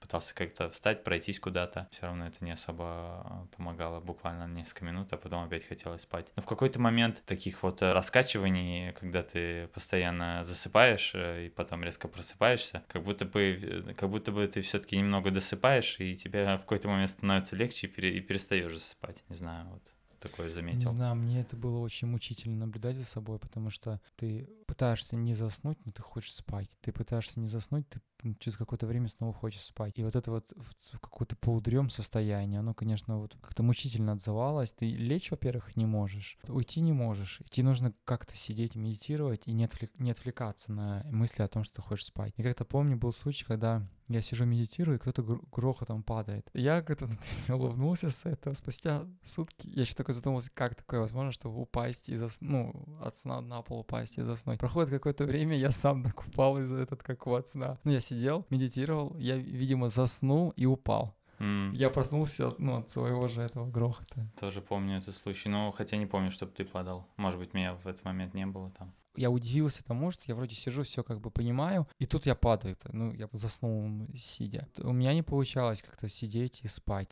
пытался как-то встать, пройтись куда-то. Все равно это не особо помогало, буквально несколько минут, а потом опять хотелось спать. Но в какой-то момент таких вот раскачиваний, когда ты постоянно засыпаешь э, и потом резко просыпаешься, как будто бы, как будто бы ты все-таки немного досыпаешь, и тебе в какой-то момент становится легче и перестаешь засыпать. Не знаю, вот такое заметил. Не знаю, мне это было очень мучительно наблюдать за собой, потому что ты пытаешься не заснуть, но ты хочешь спать. Ты пытаешься не заснуть, ты через какое-то время снова хочешь спать. И вот это вот какое-то полудрем состояние, оно, конечно, вот как-то мучительно отзывалось. Ты лечь, во-первых, не можешь, уйти не можешь. Тебе нужно как-то сидеть, медитировать и не, отвлек, не отвлекаться на мысли о том, что ты хочешь спать. И как-то помню, был случай, когда я сижу, медитирую, и кто-то грохотом падает. Я как-то улыбнулся с этого. Спустя сутки я еще такой задумался, как такое возможно, чтобы упасть и заснуть, ну, от сна на пол упасть и заснуть. Проходит какое-то время, я сам так упал из-за этот, как от сна. Ну, я сидел, медитировал, я, видимо, заснул и упал. Mm. Я проснулся ну, от своего же этого грохота. Тоже помню этот случай, но хотя не помню, чтобы ты падал. Может быть, меня в этот момент не было там я удивился тому, что я вроде сижу, все как бы понимаю, и тут я падаю, ну, я заснул сидя. У меня не получалось как-то сидеть и спать.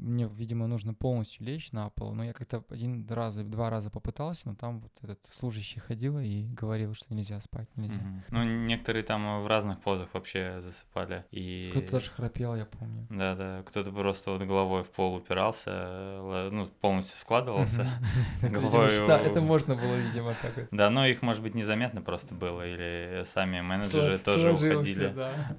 Мне, видимо, нужно полностью лечь на пол, но я как-то один раз, два раза попытался, но там вот этот служащий ходил и говорил, что нельзя спать, нельзя. Mm-hmm. Ну, некоторые там в разных позах вообще засыпали. И... Кто-то даже храпел, я помню. Да-да, кто-то просто вот головой в пол упирался, ну, полностью складывался. Это можно было, видимо, так. Да, но их, может быть, незаметно просто было, или сами менеджеры тоже уходили.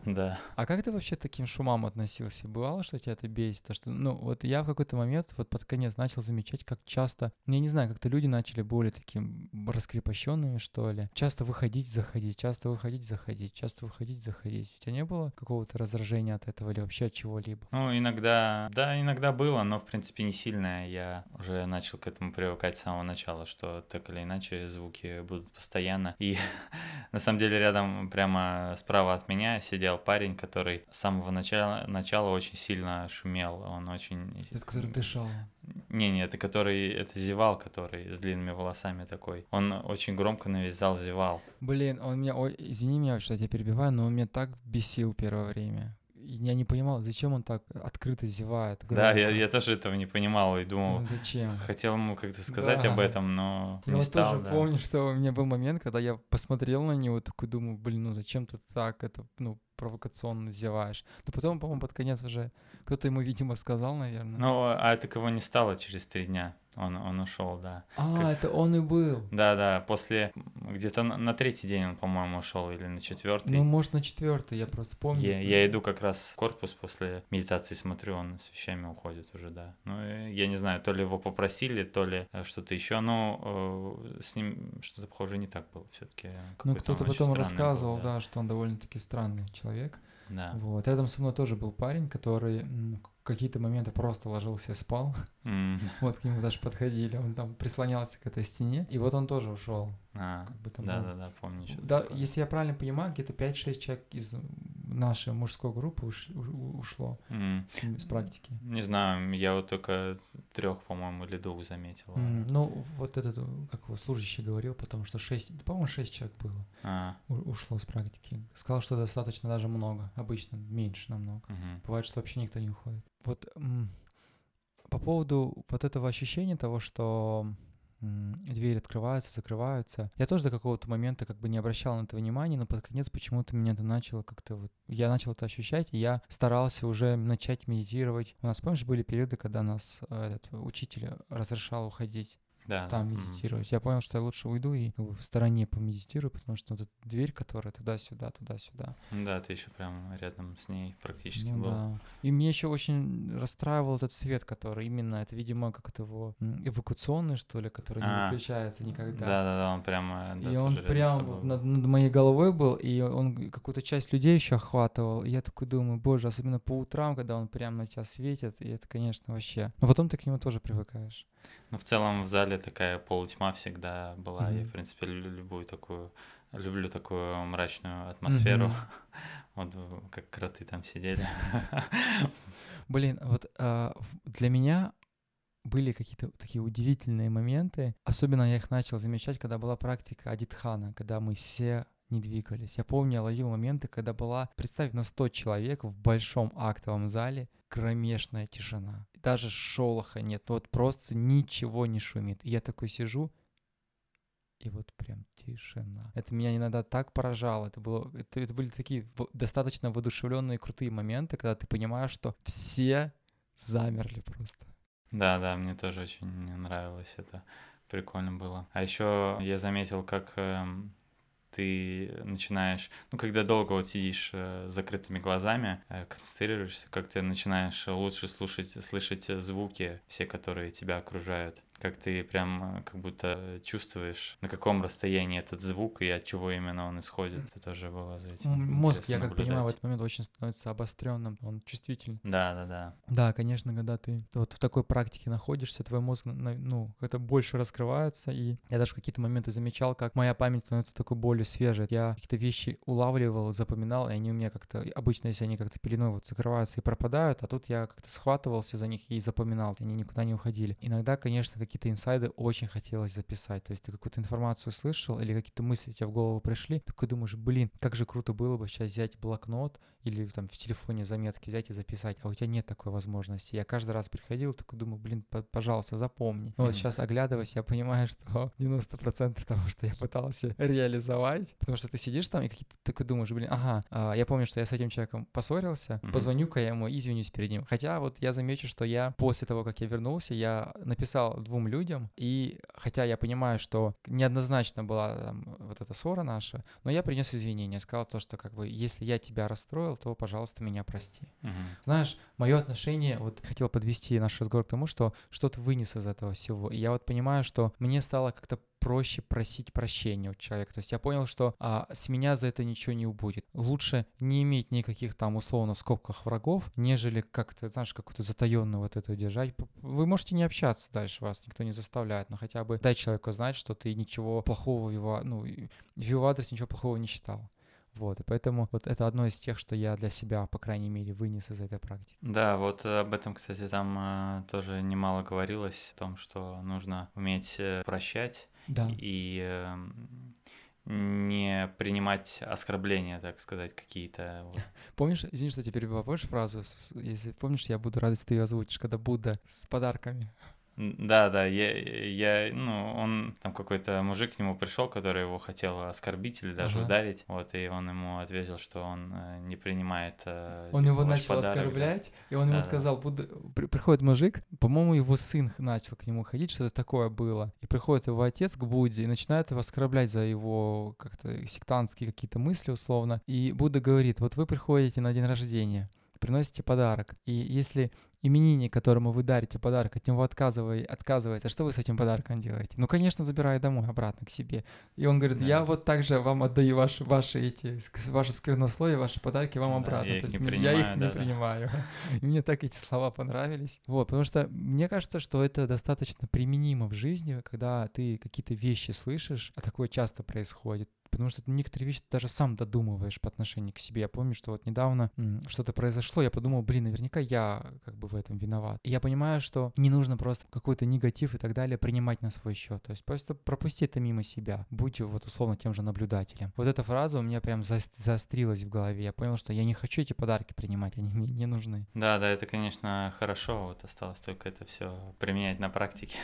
Да. А как ты вообще таким шумам относился? Бывало, что тебя это бесит? То, что, ну, вот я в какой-то момент, вот под конец начал замечать, как часто, я не знаю, как-то люди начали более таким раскрепощенными, что ли. Часто выходить, заходить, часто выходить, заходить, часто выходить, заходить. У тебя не было какого-то раздражения от этого или вообще от чего-либо? Ну, иногда, да, иногда было, но, в принципе, не сильное. Я уже начал к этому привыкать с самого начала, что так или иначе звуки будут постоянно. И на самом деле рядом прямо справа от меня сидел парень, который с самого начала, начала очень сильно шумел. Он очень этот, который дышал. Не-не, это который, это зевал, который с длинными волосами такой. Он очень громко на весь зал зевал. Блин, он меня, ой, извини меня, что я тебя перебиваю, но он меня так бесил первое время я не понимал, зачем он так открыто зевает. Громко. Да, я, я тоже этого не понимал и думал. Ну, зачем? Хотел ему как-то сказать да. об этом, но я не стал. Я тоже да. помню, что у меня был момент, когда я посмотрел на него, такой думаю, блин, ну зачем ты так это, ну провокационно зеваешь. Но потом, по-моему, под конец уже кто-то ему, видимо, сказал, наверное. Ну, а это кого не стало через три дня. Он, он ушел, да. А, как... это он и был. Да, да. После где-то на, на третий день он, по-моему, ушел или на четвертый. Ну, может, на четвертый, я просто помню. Я, я иду как раз в корпус после медитации, смотрю, он с вещами уходит уже, да. Ну, я не знаю, то ли его попросили, то ли э, что-то еще, но э, с ним что-то похоже не так было все-таки. Ну, кто-то потом рассказывал, был, да. да, что он довольно-таки странный человек. Да. Вот. Рядом со мной тоже был парень, который в какие-то моменты просто ложился и спал. М, Вот к нему даже подходили, он там прислонялся к этой стене, и вот он тоже ушел. а, Как бы Да, был- да, да, помню. что Да, такое. если я правильно понимаю, где-то 5-6 человек из нашей мужской группы уш- ушло М, с, с практики. Не знаю, я вот только трех, по-моему, или двух заметил. М, Ну, вот этот, как его служащий говорил потом, что 6, по-моему, 6 человек было, А, у- ушло с практики. Сказал, что достаточно даже много, обычно меньше намного. мгм. Бывает, что вообще никто не уходит. Вот по поводу вот этого ощущения того, что двери открываются, закрываются. Я тоже до какого-то момента как бы не обращал на это внимания, но под конец почему-то меня это начало как-то вот... Я начал это ощущать, и я старался уже начать медитировать. У нас, помнишь, были периоды, когда нас э, этот учитель разрешал уходить Да, там медитировать. Я понял, что я лучше уйду и как бы в стороне помедитирую, потому что вот эта дверь, которая туда-сюда, туда-сюда, Да, ты еще прям рядом с ней практически ну был. да. И мне еще очень расстраивал этот свет, который именно, это, видимо, как это его эвакуационный, что ли, который не А, выключается никогда. Да, да, да, он прямо. да, и он прям вот над, над моей головой был, и он какую-то часть людей еще охватывал. И я такой думаю, боже, особенно по утрам, когда он прям на тебя светит, и это, конечно, вообще. Но потом ты к нему тоже привыкаешь. Ну, в целом в зале такая полутьма всегда была. Я, Мгм. в принципе, лю- любую такую, люблю такую мрачную атмосферу. Мгм. Вот э, как кроты там сидели. Блин, вот а, для меня были какие-то такие удивительные моменты. Особенно я их начал замечать, когда была практика Адитхана, когда мы все не двигались. Я помню, я ловил моменты, когда была, представь, на 100 человек в большом актовом зале кромешная тишина. Даже шолоха нет, вот просто ничего не шумит. И я такой сижу, и вот прям тишина. Это меня иногда так поражало. Это, было, это, это были такие достаточно воодушевленные крутые моменты, когда ты понимаешь, что все замерли просто. Да, да, мне тоже очень нравилось это. Прикольно было. А еще я заметил, как эм, ты начинаешь, ну, когда долго вот сидишь э, с закрытыми глазами, э, концентрируешься, как ты начинаешь лучше слушать, слышать звуки, все, которые тебя окружают. Как ты прям э, как будто чувствуешь, на каком расстоянии этот звук и от чего именно он исходит. Это тоже было за этим. Мозг, я как понимаю, в этот момент очень становится обостренным, он чувствительный. Да, да, да. Да, конечно, когда ты вот в такой практике находишься, твой мозг, ну, это больше раскрывается, и я даже в какие-то моменты замечал, как моя память становится такой более свежей. Я какие-то вещи улавливал, запоминал, и они у меня как-то, обычно, если они как-то пеленой вот закрываются и пропадают, а тут я как-то схватывался за них и запоминал, они никуда не уходили. Иногда, конечно, какие-то инсайды очень хотелось записать, то есть ты какую-то информацию слышал или какие-то мысли у тебя в голову пришли, такой думаешь, блин, как же круто было бы сейчас взять блокнот или там в телефоне заметки взять и записать, а у тебя нет такой возможности. Я каждый раз приходил, такой думаю, блин, пожалуйста, запомни. Но вот Мгм. сейчас оглядываясь, я понимаю, что 90% того, что я пытался реализовать, потому что ты сидишь там и какие-то такой думаешь, блин, ага, а, я помню, что я с этим человеком поссорился, позвоню-ка я ему и извинюсь перед ним. Хотя вот я замечу, что я после того, как я вернулся, я написал двум людям, и хотя я понимаю, что неоднозначно была там, вот эта ссора наша, но я принес извинения, сказал то, что как бы если я тебя расстроил, то, пожалуйста, меня прости. Мгм. Знаешь, мое отношение, вот хотел подвести наш разговор к тому, что что-то вынес из этого всего. И я вот понимаю, что мне стало как-то проще просить прощения у человека. То есть я понял, что а, с меня за это ничего не убудет. Лучше не иметь никаких там условно в скобках врагов, нежели как-то, знаешь, какую-то затаенную вот это держать. Вы можете не общаться дальше, вас никто не заставляет, но хотя бы дай человеку знать, что ты ничего плохого в его, ну, в его адрес ничего плохого не считал. Вот, и поэтому вот это одно из тех, что я для себя, по крайней мере, вынес из этой практики. Да, вот об этом, кстати, там э, тоже немало говорилось, о том, что нужно уметь э, прощать Да. и эм, не принимать оскорбления, так сказать, какие-то. вот. Помнишь, извини, что теперь попомнишь фразу? С- с- Если помнишь, я буду рад, если ты ее озвучишь, когда Будда с подарками. Да, да, я, я, ну, он, там какой-то мужик к нему пришел, который его хотел оскорбить или даже Ага. ударить, вот, и он ему ответил, что он э, не принимает э, Он его начал подарок, да. оскорблять, и он ему Да-да. сказал, Будда... при- приходит мужик, по-моему, его сын начал к нему ходить, что-то такое было, и приходит его отец к Будде и начинает его оскорблять за его как-то сектантские какие-то мысли условно, и Будда говорит, вот вы приходите на день рождения, приносите подарок, и если именинник, которому вы дарите подарок, от него отказывай, отказывается, что вы с этим подарком делаете? Ну, конечно, забираю домой, обратно к себе. И он говорит, Да. я вот также вам отдаю ваши, ваши эти, ваши сквернословия, ваши подарки вам Да, обратно. я их То есть не мне- я их принимаю не принимаю. И мне так эти слова понравились. Вот, потому что мне кажется, что это достаточно применимо в жизни, когда ты какие-то вещи слышишь, а такое часто происходит. Потому что ты некоторые вещи ты даже сам додумываешь по отношению к себе. Я помню, что вот недавно что-то произошло, я подумал, блин, наверняка я как бы в этом виноват. И я понимаю, что не нужно просто какой-то негатив и так далее принимать на свой счет. То есть просто пропусти это мимо себя. Будь вот условно тем же наблюдателем. Вот эта фраза у меня прям заос- заострилась в голове. Я понял, что я не хочу эти подарки принимать, они мне не нужны. Да, да, это, конечно, хорошо, вот осталось только это все применять на практике.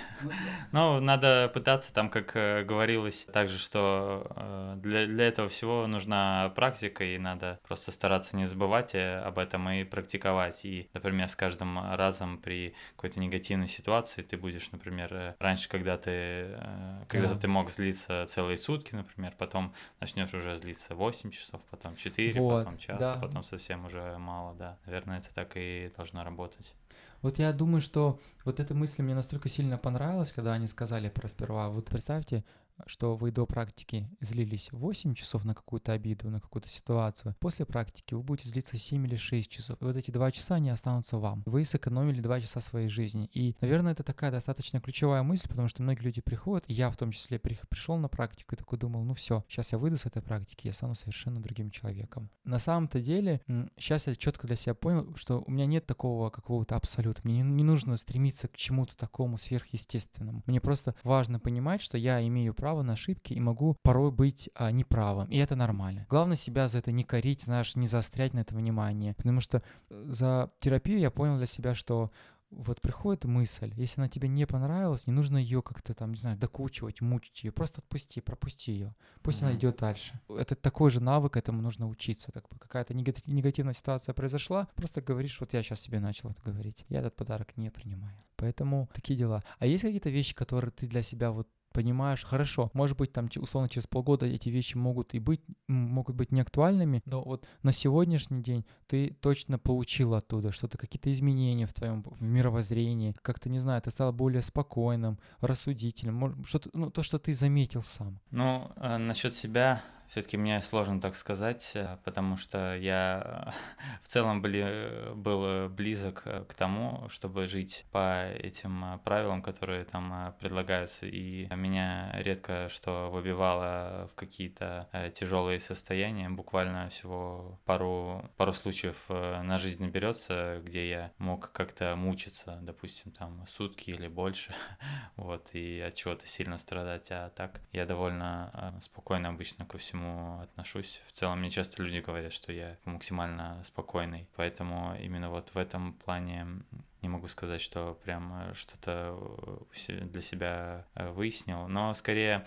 Ну, надо пытаться, там, как э, говорилось, также, что э, для, для этого всего нужна практика, и надо просто стараться не забывать э, об этом и практиковать. И, например, с каждым разом при какой-то негативной ситуации ты будешь, например, э, раньше, когда ты, э, когда Да. ты мог злиться целые сутки, например, потом начнешь уже злиться 8 часов, потом 4, Вот, потом час, да. а потом совсем уже мало, да. Наверное, это так и должно работать. Вот я думаю, что вот эта мысль мне настолько сильно понравилась, когда они сказали про сперва. Вот представьте, что вы до практики злились 8 часов на какую-то обиду, на какую-то ситуацию. После практики вы будете злиться 7 или 6 часов. И вот эти 2 часа, они останутся вам. Вы сэкономили 2 часа своей жизни. И, наверное, это такая достаточно ключевая мысль, потому что многие люди приходят, и я в том числе при- пришел на практику и такой думал, ну все, сейчас я выйду с этой практики, я стану совершенно другим человеком. На самом-то деле, сейчас я четко для себя понял, что у меня нет такого какого-то абсолюта. Мне не, не нужно стремиться к чему-то такому сверхъестественному. Мне просто важно понимать, что я имею право на ошибки и могу порой быть а, неправым. И это нормально. Главное себя за это не корить, знаешь, не заострять на это внимание. Потому что э, за терапию я понял для себя, что вот приходит мысль, если она тебе не понравилась, не нужно ее как-то там, не знаю, докучивать, мучить ее, просто отпусти, пропусти ее, пусть она Мгм. идет дальше. Это такой же навык, этому нужно учиться. Бы какая-то негати- негативная ситуация произошла, просто говоришь, вот я сейчас себе начал это говорить, я этот подарок не принимаю. Поэтому такие дела. А есть какие-то вещи, которые ты для себя вот понимаешь, хорошо, может быть, там, условно, через полгода эти вещи могут и быть, могут быть неактуальными, но вот на сегодняшний день ты точно получил оттуда что-то, какие-то изменения в твоем в мировоззрении, как-то, не знаю, ты стал более спокойным, рассудительным, может, что-то, ну, то, что ты заметил сам. Ну, э, насчет себя, все-таки мне сложно так сказать, э, потому что я э, в целом были, был близок э, к тому, чтобы жить по этим э, правилам, которые там э, предлагаются, и меня редко что выбивало в какие-то э, тяжелые состояния, буквально всего пару, пару случаев э, на жизнь наберется, где я мог как-то мучиться, допустим, там сутки или больше, вот, и от чего-то сильно страдать, а так я довольно э, спокойно обычно ко всему отношусь. В целом мне часто люди говорят, что я максимально спокойный, поэтому именно вот в этом плане не могу сказать, что прям э, что-то э, для себя э, выяснил, но скорее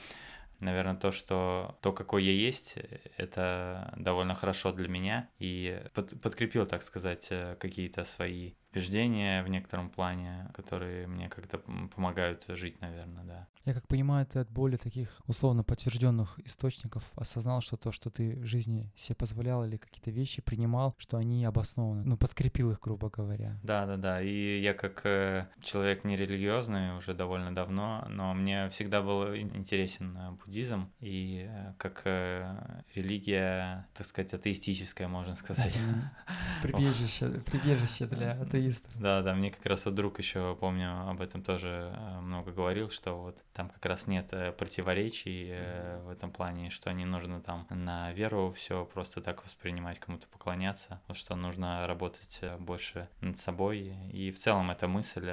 Наверное, то, что то, какой я есть, это довольно хорошо для меня и под- подкрепил, так сказать, какие-то свои убеждения в некотором плане, которые мне как-то помогают жить, наверное, да. Я как понимаю, ты от более таких условно подтвержденных источников осознал, что то, что ты в жизни себе позволял или какие-то вещи принимал, что они обоснованы, ну, подкрепил их, грубо говоря. Да, да, да. И я как э, человек нерелигиозный уже довольно давно, но мне всегда был ин- интересен э, буддизм и э, как религия, так сказать, атеистическая, можно сказать. Прибежище, прибежище для атеистов. Да, да, мне как раз вот друг еще, помню, об этом тоже э, много говорил, что вот там как раз нет э, противоречий э, в этом плане, что не нужно там на веру все просто так воспринимать, кому-то поклоняться, вот что нужно работать больше над собой. И в целом эта мысль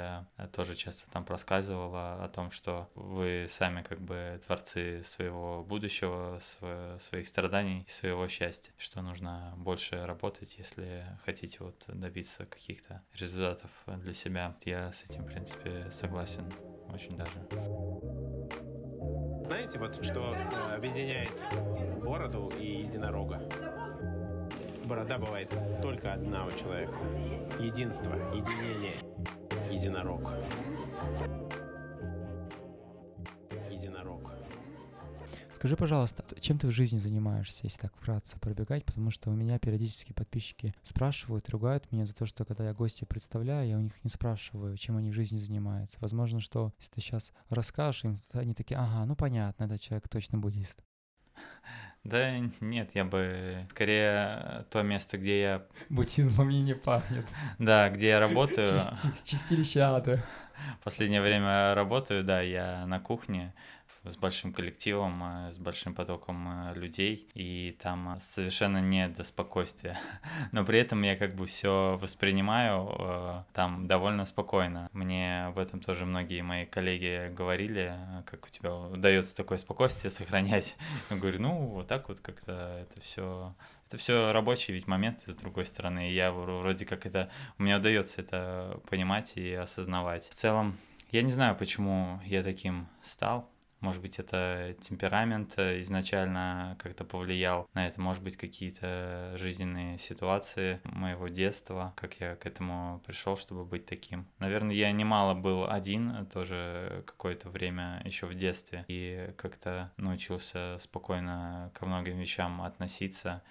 тоже часто там проскальзывала о том, что вы сами как бы творцы своего будущего, сво- своих страданий и своего счастья, что нужно больше работать, если хотите вот добиться каких-то результатов для себя. Я с этим, в принципе, согласен очень даже. Знаете, вот что э, объединяет бороду и единорога? Борода бывает только одна у человека. Единство, единение. Единорог. Скажи, пожалуйста, чем ты в жизни занимаешься, если так вкратце пробегать, потому что у меня периодически подписчики спрашивают, ругают меня за то, что когда я гостей представляю, я у них не спрашиваю, чем они в жизни занимаются. Возможно, что если ты сейчас расскажешь им, они такие, ага, ну понятно, этот человек точно буддист. Да нет, я бы скорее то место, где я... Буддизмом мне не пахнет. Да, где я работаю. Чистилища, да. Последнее время работаю, да, я на кухне с большим коллективом, э, с большим потоком э, людей, и там э, совершенно не до спокойствия. Но при этом я как бы все воспринимаю там довольно спокойно. Мне об этом тоже многие мои коллеги говорили, как у тебя удается такое спокойствие сохранять. Я говорю, ну, вот так вот как-то это все это все рабочие ведь моменты, с другой стороны, я вроде как это, у меня удается это понимать и осознавать. В целом, я не знаю, почему я таким стал, может быть, это темперамент э, изначально как-то повлиял на это, может быть, какие-то жизненные ситуации моего детства, как я к этому пришел, чтобы быть таким. Наверное, я немало был один тоже какое-то время еще в детстве и как-то научился спокойно ко многим вещам относиться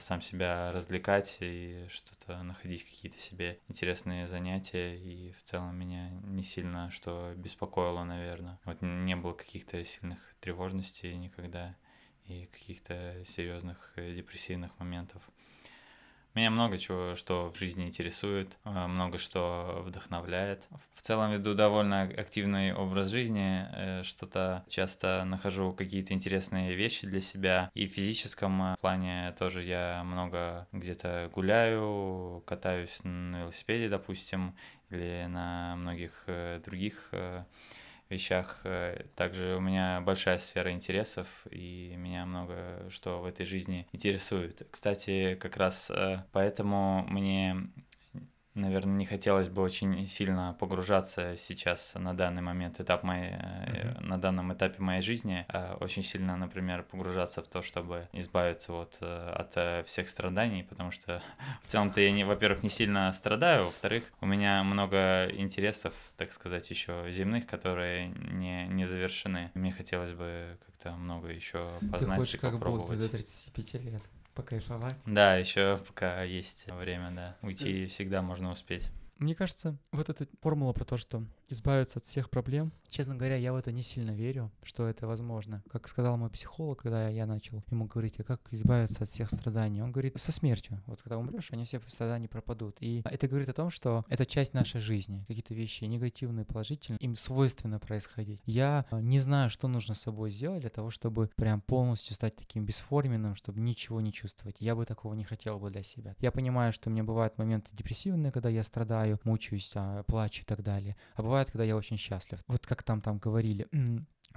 сам себя развлекать и что-то находить какие-то себе интересные занятия и в целом меня не сильно что беспокоило, наверное. Вот не было каких-то сильных тревожностей никогда и каких-то серьезных э, депрессивных моментов. Меня много чего, что в жизни интересует, э, много что вдохновляет. В целом веду довольно активный образ жизни, э, что-то часто нахожу какие-то интересные вещи для себя. И в физическом э, плане тоже я много где-то гуляю, катаюсь на велосипеде, допустим, или на многих других вещах. Э, также у меня большая сфера интересов, и меня много что в этой жизни интересует. Кстати, как раз э, поэтому мне наверное, не хотелось бы очень сильно погружаться сейчас на данный момент этап моей, uh-huh. на данном этапе моей жизни, а очень сильно, например, погружаться в то, чтобы избавиться вот э, от всех страданий, потому что в целом-то я, не, во-первых, не сильно страдаю, во-вторых, у меня много интересов, так сказать, еще земных, которые не, не завершены. Мне хотелось бы как-то много еще познать Ты хочешь и как попробовать. до 35 лет? Покайфовать. Да, еще пока есть время, да. Уйти всегда можно успеть. Мне кажется, вот эта формула про то, что избавиться от всех проблем, честно говоря, я в это не сильно верю, что это возможно. Как сказал мой психолог, когда я начал ему говорить, а как избавиться от всех страданий, он говорит, со смертью. Вот когда умрешь, они все страдания пропадут. И это говорит о том, что это часть нашей жизни. Какие-то вещи негативные, положительные, им свойственно происходить. Я э, не знаю, что нужно с собой сделать для того, чтобы прям полностью стать таким бесформенным, чтобы ничего не чувствовать. Я бы такого не хотел бы для себя. Я понимаю, что у меня бывают моменты депрессивные, когда я страдаю, страдаю, мучаюсь, а, плачу и так далее. А бывает, когда я очень счастлив. Вот как там там говорили,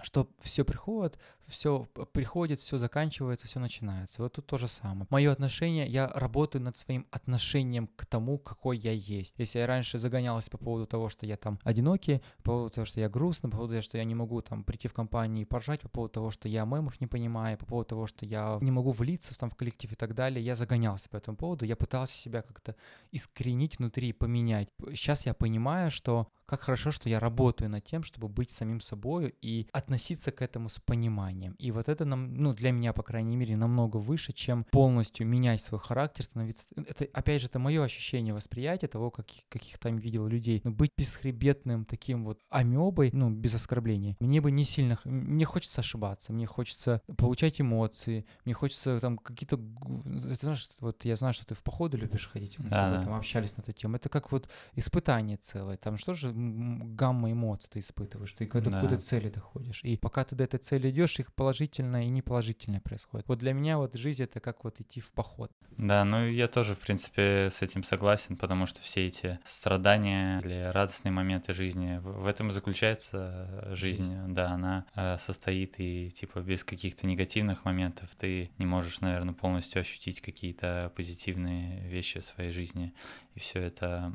что все приходит, все приходит, все заканчивается, все начинается. Вот тут то же самое. Мое отношение, я работаю над своим отношением к тому, какой я есть. Если я раньше загонялась по поводу того, что я там одинокий, по поводу того, что я грустный, по поводу того, что я не могу там прийти в компанию и поржать, по поводу того, что я мемов не понимаю, по поводу того, что я не могу влиться там в коллектив и так далее, я загонялся по этому поводу, я пытался себя как-то искоренить внутри, поменять. Сейчас я понимаю, что как хорошо, что я работаю над тем, чтобы быть самим собой и относиться к этому с пониманием. И вот это нам, ну, для меня, по крайней мере, намного выше, чем полностью менять свой характер, становиться... Это, опять же, это мое ощущение восприятия того, как, каких там видел людей. Но быть бесхребетным таким вот амебой, ну, без оскорбления, мне бы не сильно... Мне хочется ошибаться, мне хочется получать эмоции, мне хочется там какие-то... Ты знаешь, вот я знаю, что ты в походы любишь ходить, мы да, об этом общались на эту тему. Это как вот испытание целое. Там что же гамма эмоций ты испытываешь, ты к да. какой-то цели доходишь. И пока ты до этой цели идешь, их положительное и неположительное происходит. Вот для меня вот жизнь это как вот идти в поход. Да, ну я тоже, в принципе, с этим согласен, потому что все эти страдания или радостные моменты жизни, в этом и заключается жизнь. жизнь. Да, она э, состоит и типа без каких-то негативных моментов ты не можешь, наверное, полностью ощутить какие-то позитивные вещи в своей жизни. И все это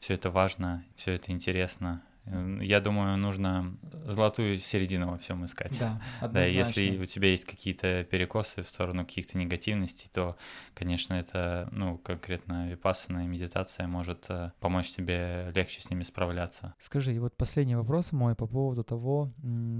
все это важно, все это интересно, Я думаю, нужно золотую середину во всем искать. Да, Да, если у тебя есть какие-то перекосы в сторону каких-то негативностей, то, конечно, это, ну, конкретно випассана медитация может э, помочь тебе легче с ними справляться. Скажи, и вот последний вопрос мой по поводу того,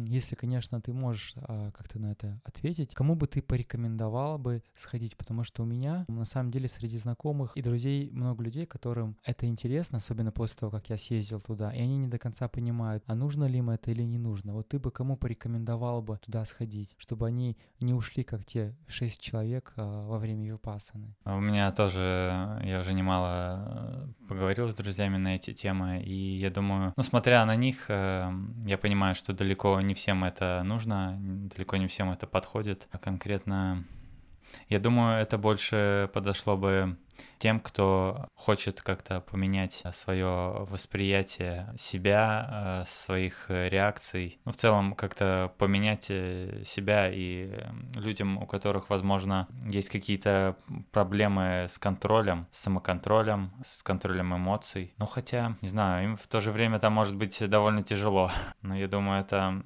если, конечно, ты можешь а, как-то на это ответить, кому бы ты порекомендовал бы сходить? Потому что у меня, на самом деле, среди знакомых и друзей много людей, которым это интересно, особенно после того, как я съездил туда, и они не до конца понимают, а нужно ли им это или не нужно. Вот ты бы кому порекомендовал бы туда сходить, чтобы они не ушли, как те шесть человек а, во время випасаны? А у меня тоже, я уже немало э, поговорил с друзьями на эти темы, и я думаю, ну, смотря на них, э, я понимаю, что далеко не всем это нужно, далеко не всем это подходит. А конкретно, я думаю, это больше подошло бы тем, кто хочет как-то поменять свое восприятие себя, э, своих реакций, ну, в целом как-то поменять э, себя и людям, у которых, возможно, есть какие-то проблемы с контролем, с самоконтролем, с контролем эмоций. Ну, хотя, не знаю, им в то же время там может быть довольно тяжело. Но я думаю, это...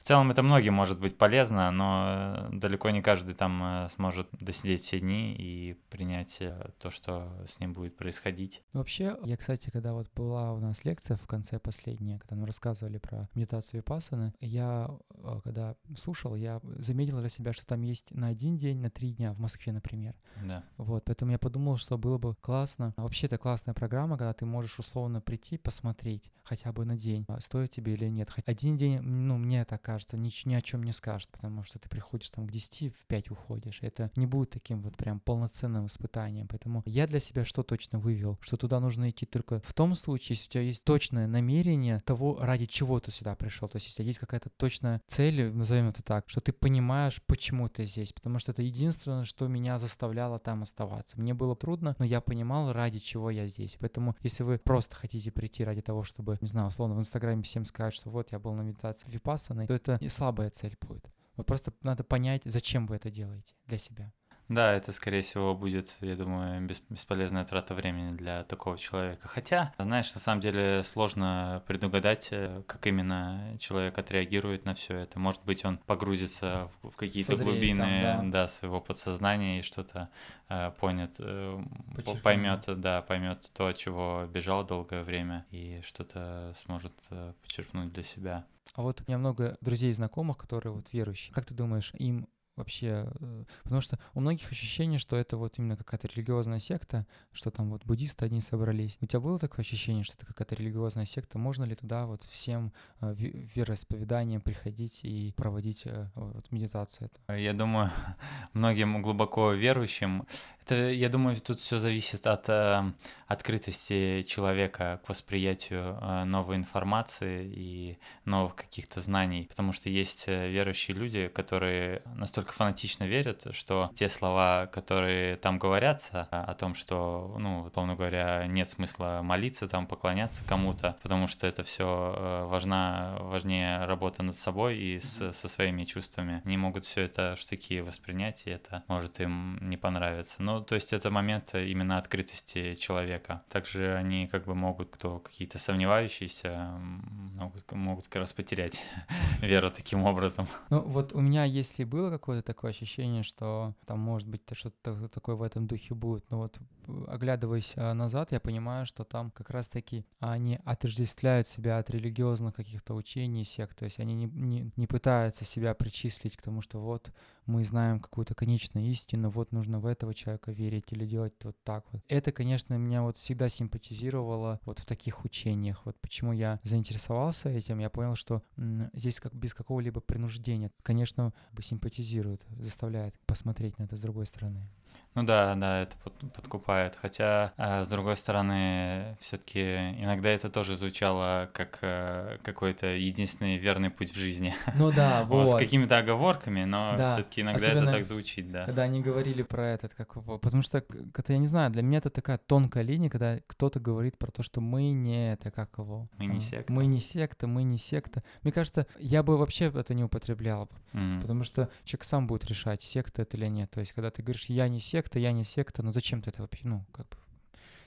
В целом это многим может быть полезно, но далеко не каждый там э, сможет досидеть все дни и принять то, что что с ним будет происходить. Вообще, я, кстати, когда вот была у нас лекция в конце последняя, когда нам рассказывали про медитацию Випассаны, я, э, когда слушал, я заметил для себя, что там есть на один день, на три дня в Москве, например. Да. Вот, поэтому я подумал, что было бы классно. Вообще, это классная программа, когда ты можешь условно прийти, посмотреть хотя бы на день, а стоит тебе или нет. Один день, ну, мне так кажется, ни, ни о чем не скажет, потому что ты приходишь там к 10, в 5 уходишь. Это не будет таким вот прям полноценным испытанием. Поэтому я для себя что точно вывел? Что туда нужно идти только в том случае, если у тебя есть точное намерение того, ради чего ты сюда пришел. То есть, если у тебя есть какая-то точная цель, назовем это так, что ты понимаешь, почему ты здесь. Потому что это единственное, что меня заставляло там оставаться. Мне было трудно, но я понимал, ради чего я здесь. Поэтому, если вы просто хотите прийти ради того, чтобы, не знаю, условно, в Инстаграме всем сказать, что вот я был на медитации Випассаной, то это не слабая цель будет. Вот просто надо понять, зачем вы это делаете для себя. Да, это, скорее всего, будет, я думаю, бесполезная трата времени для такого человека. Хотя, знаешь, на самом деле сложно предугадать, э, как именно человек отреагирует на все это. Может быть, он погрузится в какие-то глубины там, да. Да, своего подсознания и что-то э, понят, э, поймет, да, поймет то, от чего бежал долгое время, и что-то сможет э, почерпнуть для себя. А вот у меня много друзей и знакомых, которые вот верующие. Как ты думаешь, им вообще, э, потому что у многих ощущение, что это вот именно какая-то религиозная секта, что там вот буддисты одни собрались. У тебя было такое ощущение, что это какая-то религиозная секта? Можно ли туда вот всем э, вероисповеданием приходить и проводить э, вот медитацию? Я думаю, многим глубоко верующим это, я думаю, тут все зависит от э, открытости человека к восприятию э, новой информации и новых каких-то знаний, потому что есть э, верующие люди, которые настолько фанатично верят, что те слова, которые там говорятся э, о том, что, ну, условно говоря, нет смысла молиться, там поклоняться кому-то, потому что это все э, важна, важнее работа над собой и с, со своими чувствами, не могут все это штыки воспринять, и это может им не понравиться. Но ну, то есть это момент именно открытости человека. Также они как бы могут, кто какие-то сомневающиеся, могут, могут как раз потерять веру таким образом. Ну вот у меня, если было какое-то такое ощущение, что там может быть что-то такое в этом духе будет, но вот оглядываясь а, назад, я понимаю, что там как раз-таки они отождествляют себя от религиозных каких-то учений, сект, то есть они не, не, не пытаются себя причислить к тому, что вот мы знаем какую-то конечную истину, вот нужно в этого человека верить или делать вот так вот. Это, конечно, меня вот всегда симпатизировало вот в таких учениях. Вот почему я заинтересовался этим, я понял, что здесь как без какого-либо принуждения, конечно, симпатизирует, заставляет посмотреть на это с другой стороны. Ну да, да, это подкупает. Хотя, а, с другой стороны, все-таки иногда это тоже звучало как э, какой-то единственный верный путь в жизни. Ну да, вот. С какими-то оговорками, но да. все-таки иногда Особенно, это так звучит, да. Когда они говорили про этот, как его, потому что, это я не знаю, для меня это такая тонкая линия, когда кто-то говорит про то, что мы не это, как его. Мы не секта. Мы не секта, мы не секта. Мне кажется, я бы вообще это не употреблял, mm. потому что человек сам будет решать, секта это или нет. То есть, когда ты говоришь, я не секта, секта, я не секта, но зачем ты это вообще, ну, как бы,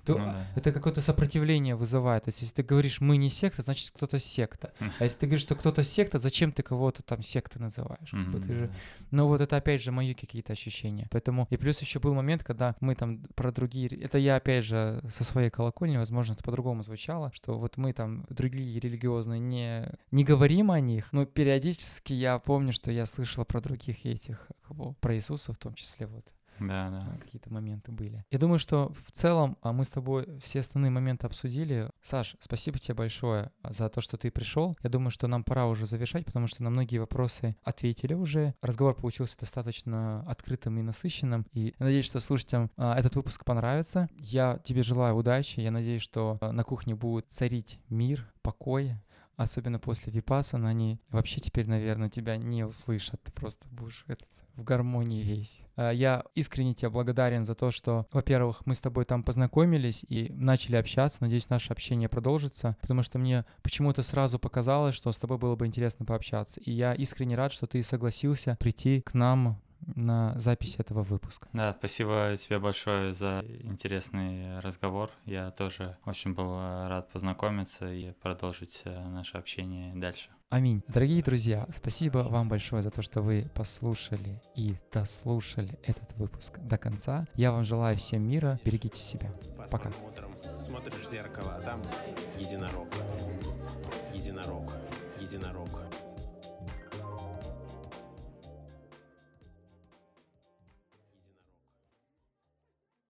то ну, да. это какое-то сопротивление вызывает. То есть, если ты говоришь «мы не секта», значит, кто-то секта. А если ты говоришь, что кто-то секта, зачем ты кого-то там секты называешь? Mm-hmm. Ты же... Ну вот это опять же мои какие-то ощущения. Поэтому и плюс еще был момент, когда мы там про другие... Это я опять же со своей колокольни, возможно, это по-другому звучало, что вот мы там другие религиозные не, не говорим о них, но периодически я помню, что я слышал про других этих, про Иисуса в том числе вот. Да, да. Какие-то моменты были. Я думаю, что в целом а мы с тобой все основные моменты обсудили. Саш, спасибо тебе большое за то, что ты пришел. Я думаю, что нам пора уже завершать, потому что на многие вопросы ответили уже. Разговор получился достаточно открытым и насыщенным. И надеюсь, что слушателям а, этот выпуск понравится. Я тебе желаю удачи. Я надеюсь, что а, на кухне будет царить мир, покой, особенно после Випасана, они вообще теперь, наверное, тебя не услышат. Ты просто будешь этот в гармонии весь. А, я искренне тебе благодарен за то, что, во-первых, мы с тобой там познакомились и начали общаться. Надеюсь, наше общение продолжится, потому что мне почему-то сразу показалось, что с тобой было бы интересно пообщаться. И я искренне рад, что ты согласился прийти к нам на запись этого выпуска. Да, спасибо тебе большое за интересный разговор. Я тоже очень был рад познакомиться и продолжить э, наше общение дальше. Аминь. Дорогие друзья, спасибо вам большое за то, что вы послушали и дослушали этот выпуск до конца. Я вам желаю всем мира. Берегите себя. Пока. Утром смотришь в зеркало, а там единорог. Единорог. Единорог.